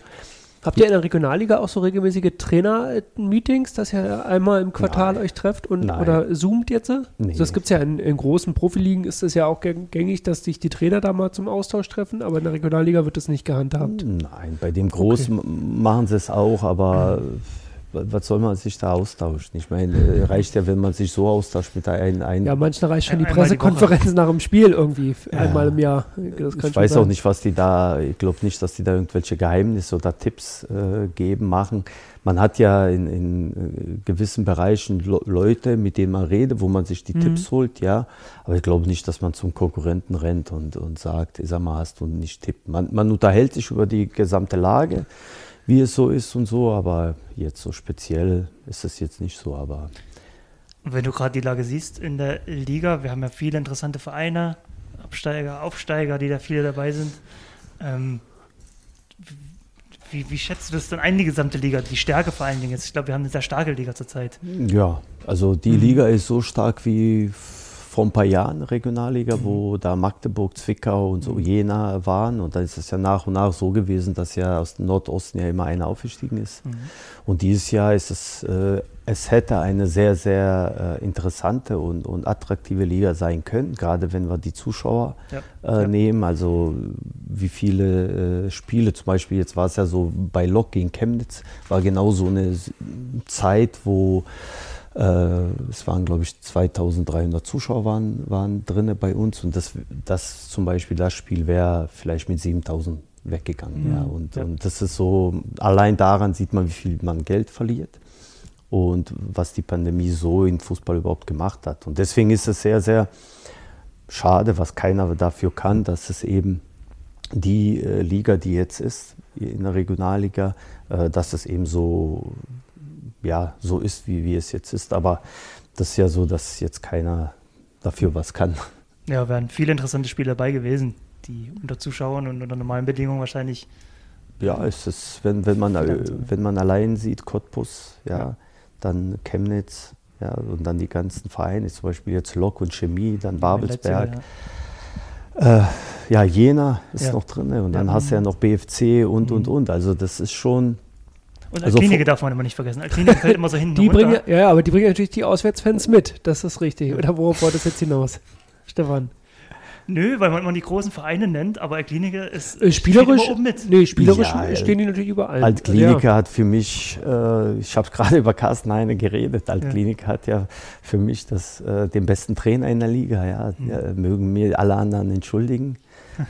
Habt ihr in der Regionalliga auch so regelmäßige Trainer-Meetings, dass ihr einmal im Quartal Nein. euch trefft und Nein. oder zoomt jetzt? Nee. Also das gibt es ja in, in, großen Profiligen, ist es ja auch gängig, dass sich die Trainer da mal zum Austausch treffen, aber in der Regionalliga wird das nicht gehandhabt. Nein, bei dem Großen okay. machen sie es auch, aber. Mhm was soll man sich da austauschen? Ich meine, äh, reicht ja, wenn man sich so austauscht mit einem. Ein ja, manchmal reicht schon die Pressekonferenz nach dem Spiel irgendwie, ja. einmal im Jahr. ich weiß sein. auch nicht, was die da, ich glaube nicht, dass die da irgendwelche Geheimnisse oder Tipps äh, geben, machen. Man hat ja in, in äh, gewissen Bereichen Leute, mit denen man redet, wo man sich die mhm. Tipps holt, ja. Aber ich glaube nicht, dass man zum Konkurrenten rennt und, und sagt, sag mal, hast du nicht Tipp. Man, man unterhält sich über die gesamte Lage wie es so ist und so, aber jetzt so speziell ist es jetzt nicht so, aber. Und wenn du gerade die Lage siehst in der Liga, wir haben ja viele interessante Vereine, Absteiger, Aufsteiger, die da viele dabei sind. Ähm, wie, wie, schätzt du das denn ein, die gesamte Liga, die Stärke vor allen Dingen jetzt? Ich glaube, wir haben eine sehr starke Liga zurzeit. Ja, also die mhm. Liga ist so stark wie vor ein paar Jahren Regionalliga, mhm. wo da Magdeburg, Zwickau und so mhm. Jena waren. Und dann ist es ja nach und nach so gewesen, dass ja aus dem Nordosten ja immer einer aufgestiegen ist. Mhm. Und dieses Jahr ist es, äh, es hätte eine sehr, sehr äh, interessante und, und attraktive Liga sein können, gerade wenn wir die Zuschauer ja. Äh, ja. nehmen. Also wie viele äh, Spiele, zum Beispiel jetzt war es ja so bei Lok gegen Chemnitz, war genau so eine Zeit, wo es waren, glaube ich, 2300 Zuschauer waren, waren drin bei uns und das, das zum Beispiel, das Spiel wäre vielleicht mit 7000 weggegangen. Mhm. Ja. Und, ja. und das ist so, allein daran sieht man, wie viel man Geld verliert und was die Pandemie so in Fußball überhaupt gemacht hat. Und deswegen ist es sehr, sehr schade, was keiner dafür kann, dass es eben die äh, Liga, die jetzt ist, in der Regionalliga, äh, dass es eben so ja, so ist, wie, wie es jetzt ist. Aber das ist ja so, dass jetzt keiner dafür was kann. Ja, wären viele interessante Spiele dabei gewesen, die unter Zuschauern und unter normalen Bedingungen wahrscheinlich. Ja, es ist, wenn, wenn, man, wenn man allein sieht, Cottbus, ja, ja. dann Chemnitz, ja, und dann die ganzen Vereine, zum Beispiel jetzt Lok und Chemie, dann Babelsberg. Ja. Äh, ja, Jena ist ja. noch drin und dann hast du ja noch BFC und, und, mhm. und. Also das ist schon, und also Altklinike darf man immer nicht vergessen. Altklinike fällt immer so hinten die runter. Bringen, ja, aber die bringen natürlich die Auswärtsfans mit. Das ist richtig. Oder worauf wollte das jetzt hinaus? Stefan. Nö, weil man immer die großen Vereine nennt, aber Altklinike ist äh, spielerisch oben mit. Nee, spielerisch ja, stehen die natürlich überall. Altklinike ja. hat für mich, äh, ich habe gerade über Carsten Heine geredet, Altklinike ja. hat ja für mich das, äh, den besten Trainer in der Liga. Ja. Mhm. mögen mir alle anderen entschuldigen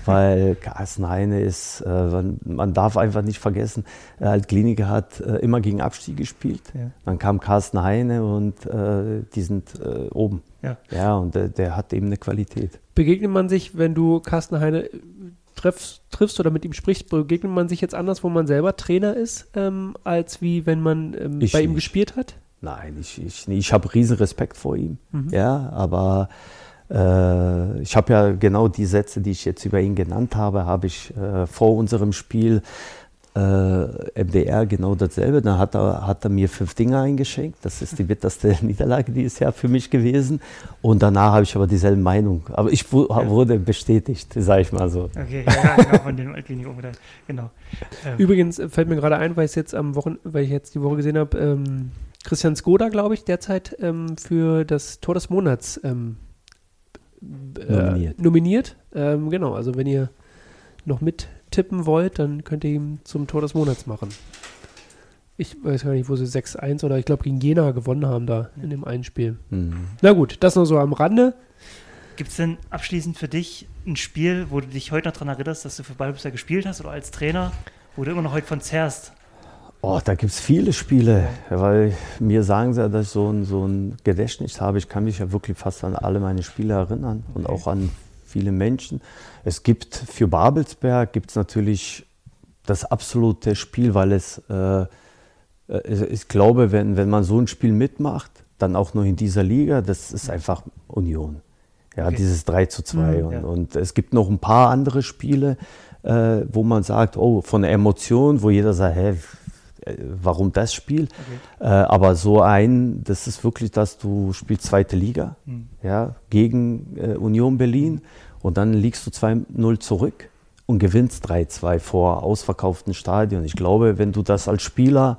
weil Carsten Heine ist, äh, man, man, darf einfach nicht vergessen, äh, Altkliniker hat äh, immer gegen Abstieg gespielt. Ja. Dann kam Carsten Heine und äh, die sind äh, oben. Ja, ja und der hat eben eine Qualität. Begegnet man sich, wenn du Carsten Heine triffst, triffst oder mit ihm sprichst, begegnet man sich jetzt anders, wo man selber Trainer ist, ähm, als wie wenn man ähm, bei ihm gespielt hat? Nein, ich, ich, ich habe riesen Respekt vor ihm. Mhm. Ja, aber äh, ich habe ja genau die Sätze, die ich jetzt über ihn genannt habe, habe ich äh, vor unserem Spiel äh, MDR genau dasselbe. Dann hat er, hat er mir fünf Dinge eingeschenkt. Das ist die bitterste Niederlage dieses Jahr für mich gewesen. Und danach habe ich aber dieselbe Meinung. Aber ich wurde bestätigt, sage ich mal so. Okay, ja, genau, von den Klinik genau. Ähm. Übrigens fällt mir gerade ein, weil ich jetzt am Wochen, weil ich jetzt die Woche gesehen habe, ähm, Christian Skoda, glaube ich, derzeit ähm, für das Tor des Monats ähm, äh, nominiert. nominiert. Ähm, genau, also wenn ihr noch mit tippen wollt, dann könnt ihr ihn zum Tor des Monats machen. Ich weiß gar nicht, wo sie 6-1 oder ich glaube gegen Jena gewonnen haben da in dem einen Spiel. Mhm. Na gut, das nur so am Rande. Gibt es denn abschließend für dich ein Spiel, wo du dich heute noch daran erinnerst, dass du für Ballbesser gespielt hast oder als Trainer, wo du immer noch heute von zerrst? Oh, da gibt es viele Spiele, weil mir sagen sie, dass ich so ein, so ein Gedächtnis habe. Ich kann mich ja wirklich fast an alle meine Spiele erinnern okay. und auch an viele Menschen. Es gibt für Babelsberg gibt es natürlich das absolute Spiel, weil es, äh, ich glaube, wenn, wenn man so ein Spiel mitmacht, dann auch nur in dieser Liga, das ist einfach Union. Ja, okay. dieses 3 zu 2. Mhm, und, ja. und, es gibt noch ein paar andere Spiele, äh, wo man sagt, oh, von der Emotion, wo jeder sagt, hä, äh, warum das Spiel. Okay. Äh, aber so ein, das ist wirklich, dass du spielst zweite Liga mhm. ja, gegen äh, Union Berlin mhm. und dann liegst du 2-0 zurück und gewinnst 3-2 vor ausverkauften Stadion. Ich glaube, wenn du das als Spieler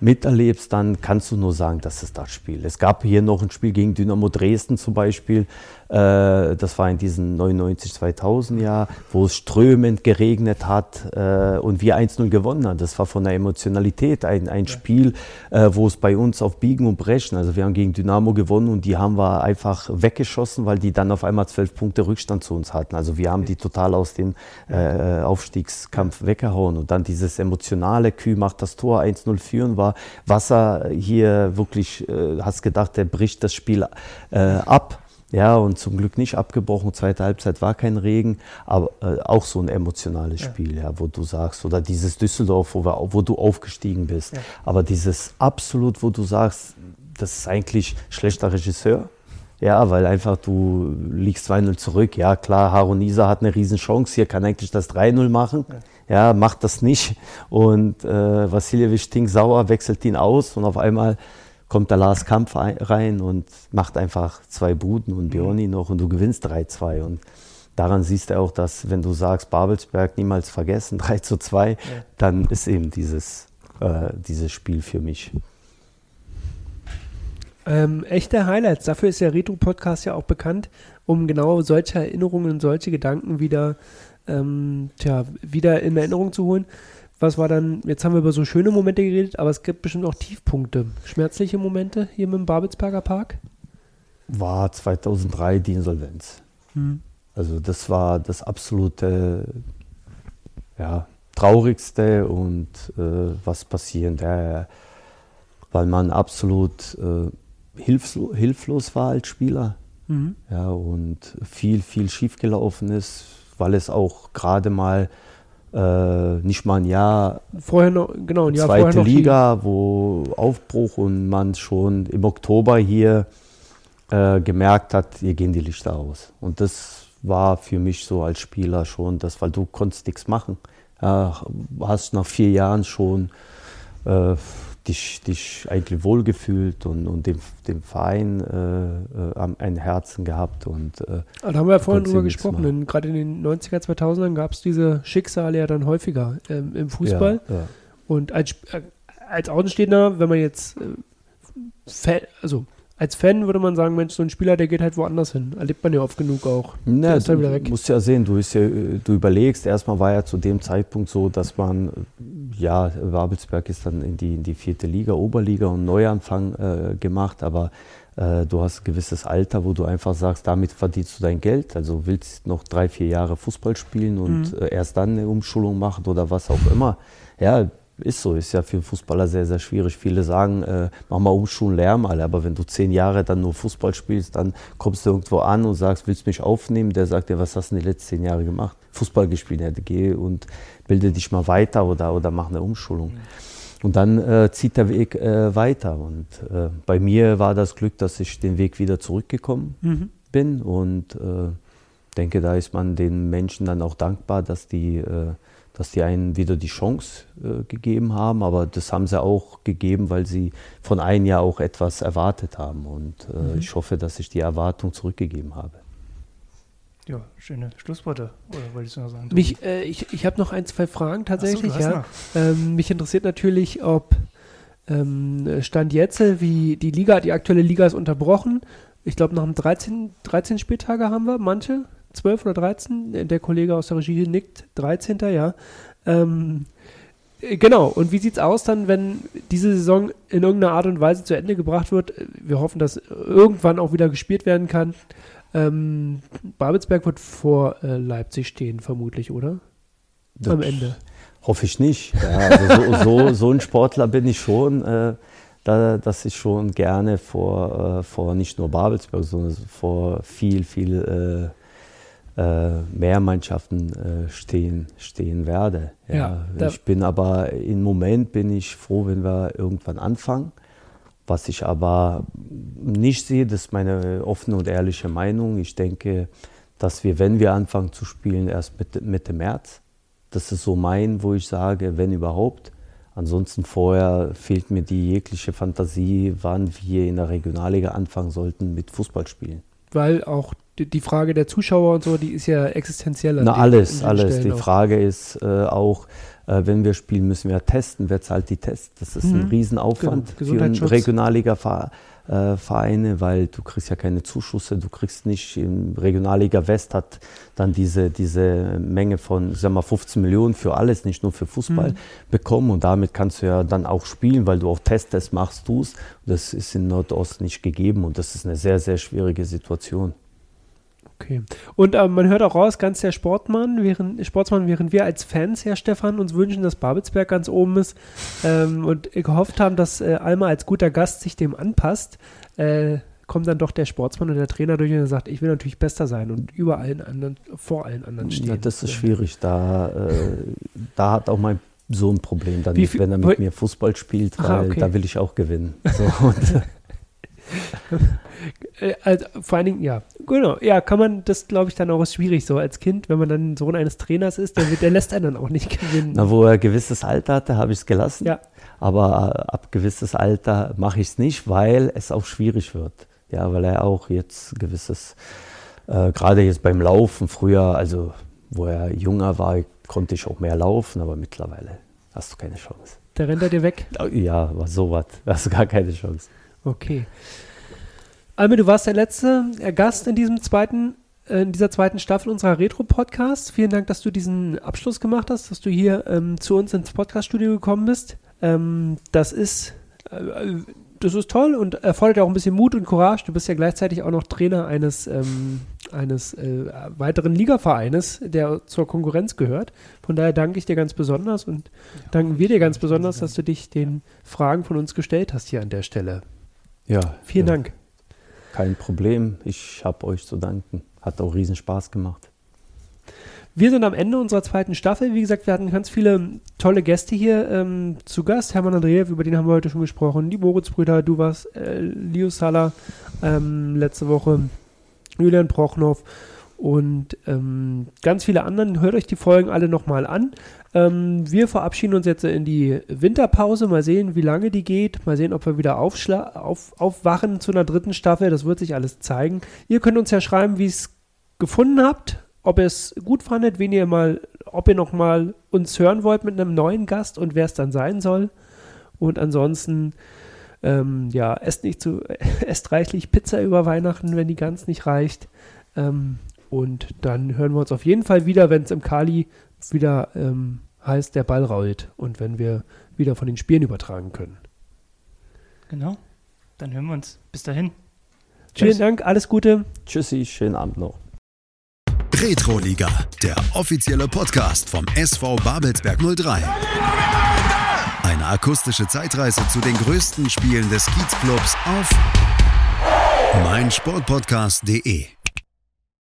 miterlebst, dann kannst du nur sagen, das ist das Spiel. Es gab hier noch ein Spiel gegen Dynamo Dresden zum Beispiel. Äh, das war in diesem 99-2000 Jahr, wo es strömend geregnet hat äh, und wir 1-0 gewonnen haben. Das war von der Emotionalität ein, ein. Spiel, äh, wo es bei uns auf Biegen und Brechen, also wir haben gegen Dynamo gewonnen und die haben wir einfach weggeschossen, weil die dann auf einmal zwölf Punkte Rückstand zu uns hatten. Also wir haben die total aus dem äh, Aufstiegskampf weggehauen und dann dieses emotionale Kühl macht das Tor 1-0 führen war Wasser hier wirklich, äh, hast gedacht, der bricht das Spiel äh, ab. Ja, und zum Glück nicht abgebrochen. Zweite Halbzeit war kein Regen, aber äh, auch so ein emotionales Spiel, ja. ja. wo du sagst, oder dieses Düsseldorf, wo, wir, wo du aufgestiegen bist. Ja. Aber dieses absolut, wo du sagst, das ist eigentlich schlechter Regisseur. Ja, weil einfach du liegst 2-0 zurück. Ja, klar, Harun Isa hat eine Riesenchance. Hier kann eigentlich das 3-0 machen. Ja. ja. macht das nicht. Und äh, Vasiljevic stinksauer, wechselt ihn aus und auf einmal kommt der Lars Kampf rein und macht einfach zwei Buden und Bioni noch und du gewinnst 3-2. Und daran siehst du auch, dass wenn du sagst, Babelsberg niemals vergessen, 3 zu 2, ja. dann ist eben dieses, äh, dieses Spiel für mich. Ähm, echte Highlights. Dafür ist der Retro-Podcast ja auch bekannt, um genau solche Erinnerungen und solche Gedanken wieder, ähm, tja, wieder in Erinnerung zu holen was war dann, jetzt haben wir über so schöne Momente geredet, aber es gibt bestimmt auch Tiefpunkte. Schmerzliche Momente hier mit dem Babelsberger Park? War 2003 die Insolvenz. Hm. Also das war das absolute, ja, traurigste und äh, was passieren, der, weil man absolut äh, hilflos, hilflos war als Spieler. Mhm. Ja, und viel, viel schiefgelaufen ist, weil es auch gerade mal äh, nicht mal ein Jahr vorher noch, genau, ein Jahr zweite vorher noch Liga, wo Aufbruch und man schon im Oktober hier äh, gemerkt hat, hier gehen die Lichter aus. Und das war für mich so als Spieler schon das, weil du konntest nichts machen. Ja, hast nach vier Jahren schon äh, dich, dich eigentlich wohlgefühlt und, und dem, dem Verein äh, äh, ein Herzen gehabt. Und, äh, ah, da haben wir ja vorhin drüber gesprochen. Gerade in den 90er, 2000ern gab es diese Schicksale ja dann häufiger ähm, im Fußball. Ja, ja. Und als, äh, als Außenstehender, wenn man jetzt äh, also als Fan würde man sagen, Mensch, so ein Spieler, der geht halt woanders hin. Erlebt man ja oft genug auch. Na, du halt musst ja sehen, du, ja, du überlegst, erstmal war ja zu dem Zeitpunkt so, dass man, ja, Wabelsberg ist dann in die, in die vierte Liga, Oberliga und Neuanfang äh, gemacht, aber äh, du hast ein gewisses Alter, wo du einfach sagst, damit verdienst du dein Geld. Also willst noch drei, vier Jahre Fußball spielen und mhm. äh, erst dann eine Umschulung machen oder was auch immer. Ja, ist so, ist ja für einen Fußballer sehr, sehr schwierig. Viele sagen, äh, mach mal Umschulen, lern mal. Aber wenn du zehn Jahre dann nur Fußball spielst, dann kommst du irgendwo an und sagst, willst du mich aufnehmen? Der sagt dir, was hast du in den letzten zehn Jahren gemacht? Fußball gespielt. Ja, geh und bilde dich mal weiter oder, oder mach eine Umschulung. Mhm. Und dann äh, zieht der Weg äh, weiter. Und äh, bei mir war das Glück, dass ich den Weg wieder zurückgekommen mhm. bin. Und äh, denke, da ist man den Menschen dann auch dankbar, dass die äh, dass die einen wieder die Chance äh, gegeben haben, aber das haben sie auch gegeben, weil sie von einem Jahr auch etwas erwartet haben. Und äh, mhm. ich hoffe, dass ich die Erwartung zurückgegeben habe. Ja, schöne Schlussworte, oder wolltest du noch sagen? Mich, äh, ich ich habe noch ein, zwei Fragen tatsächlich. So, ja. Ähm, mich interessiert natürlich, ob ähm, Stand jetzt, wie die Liga, die aktuelle Liga ist unterbrochen. Ich glaube, nach dem 13, 13 Spieltage haben wir, manche, 12 oder 13. Der Kollege aus der Regie nickt, 13. ja. Ähm, äh, genau, und wie sieht es aus dann, wenn diese Saison in irgendeiner Art und Weise zu Ende gebracht wird? Wir hoffen, dass irgendwann auch wieder gespielt werden kann. Ähm, Babelsberg wird vor äh, Leipzig stehen, vermutlich, oder? Das Am Ende. Hoffe ich nicht. Ja, also so, so, so, ein Sportler bin ich schon, äh, da, dass ich schon gerne vor, äh, vor nicht nur Babelsberg, sondern vor viel, viel äh, mehr Mannschaften äh, stehen, stehen werde. Ja, ja ich bin aber im Moment bin ich froh, wenn wir irgendwann anfangen. Was ich aber nicht sehe, das ist meine offene und ehrliche Meinung. Ich denke, dass wir, wenn wir anfangen zu spielen, erst Mitte, Mitte März. Das ist so mein, wo ich sage, wenn überhaupt. Ansonsten vorher fehlt mir die jegliche Fantasie, wann wir in der Regionalliga anfangen sollten mit Fußballspielen. Weil auch die Frage der Zuschauer und so, die ist ja existenziell. Na, alles, alles. Die Frage ist äh, auch, äh, wenn wir spielen, müssen wir testen. Wer zahlt die Tests? Das ist mhm. ein Riesenaufwand genau. für Regionalliga-Vereine, äh, weil du kriegst ja keine Zuschüsse. Du kriegst nicht, im Regionalliga West hat dann diese, diese Menge von, sag mal, 15 Millionen für alles, nicht nur für Fußball mhm. bekommen. Und damit kannst du ja dann auch spielen, weil du auch Tests machst, tust. Das ist in Nordost nicht gegeben und das ist eine sehr, sehr schwierige Situation. Okay. Und äh, man hört auch raus, ganz der Sportmann, während, Sportsmann, während wir als Fans, Herr Stefan, uns wünschen, dass Babelsberg ganz oben ist ähm, und gehofft haben, dass äh, Alma als guter Gast sich dem anpasst, äh, kommt dann doch der Sportsmann und der Trainer durch und sagt, ich will natürlich besser sein und über allen anderen, vor allen anderen stehen. Ja, das ist schwierig. Da, äh, da hat auch mein Sohn ein Problem, dann nicht, wenn er mit mir Fußball spielt, weil Aha, okay. da will ich auch gewinnen. So, und, also, vor allen Dingen, ja, genau. Ja, kann man, das glaube ich dann auch ist schwierig so als Kind, wenn man dann Sohn eines Trainers ist, der, der lässt einen dann auch nicht gewinnen. Na, wo er ein gewisses Alter hatte, habe ich es gelassen. Ja. Aber äh, ab gewisses Alter mache ich es nicht, weil es auch schwierig wird. Ja, weil er auch jetzt gewisses, äh, gerade jetzt beim Laufen früher, also wo er jünger war, konnte ich auch mehr laufen, aber mittlerweile hast du keine Chance. Der rennt er dir weg? Ja, war sowas. Hast du gar keine Chance. Okay. Alme, du warst der letzte äh, Gast in diesem zweiten, äh, in dieser zweiten Staffel unserer Retro-Podcast. Vielen Dank, dass du diesen Abschluss gemacht hast, dass du hier ähm, zu uns ins Podcast-Studio gekommen bist. Ähm, das ist, äh, das ist toll und erfordert auch ein bisschen Mut und Courage. Du bist ja gleichzeitig auch noch Trainer eines, ähm, eines äh, weiteren Ligavereines, der zur Konkurrenz gehört. Von daher danke ich dir ganz besonders und ja, danken wir dir ganz besonders, dass du dich den Fragen von uns gestellt hast hier an der Stelle. Ja. Vielen ja. Dank. Kein Problem. Ich habe euch zu danken. Hat auch riesen Spaß gemacht. Wir sind am Ende unserer zweiten Staffel. Wie gesagt, wir hatten ganz viele tolle Gäste hier ähm, zu Gast. Hermann Andreev, über den haben wir heute schon gesprochen. Die Moritz-Brüder, du warst äh, Leo Sala ähm, letzte Woche. Julian Prochnow und ähm, ganz viele anderen. Hört euch die Folgen alle nochmal an. Ähm, wir verabschieden uns jetzt in die Winterpause. Mal sehen, wie lange die geht. Mal sehen, ob wir wieder auf, aufwachen zu einer dritten Staffel. Das wird sich alles zeigen. Ihr könnt uns ja schreiben, wie es gefunden habt. Ob ihr es gut fandet, wen ihr mal, ob ihr noch mal uns hören wollt mit einem neuen Gast und wer es dann sein soll. Und ansonsten, ähm, ja, esst nicht zu, esst reichlich Pizza über Weihnachten, wenn die ganz nicht reicht. Ähm, und dann hören wir uns auf jeden Fall wieder, wenn es im Kali wieder ähm, heißt, der Ball rollt und wenn wir wieder von den Spielen übertragen können. Genau. Dann hören wir uns. Bis dahin. Vielen Tschüss. Dank, alles Gute. Tschüssi, schönen Abend noch. Retroliga, der offizielle Podcast vom SV Babelsberg 03. Eine akustische Zeitreise zu den größten Spielen des Kiezclubs auf meinsportpodcast.de.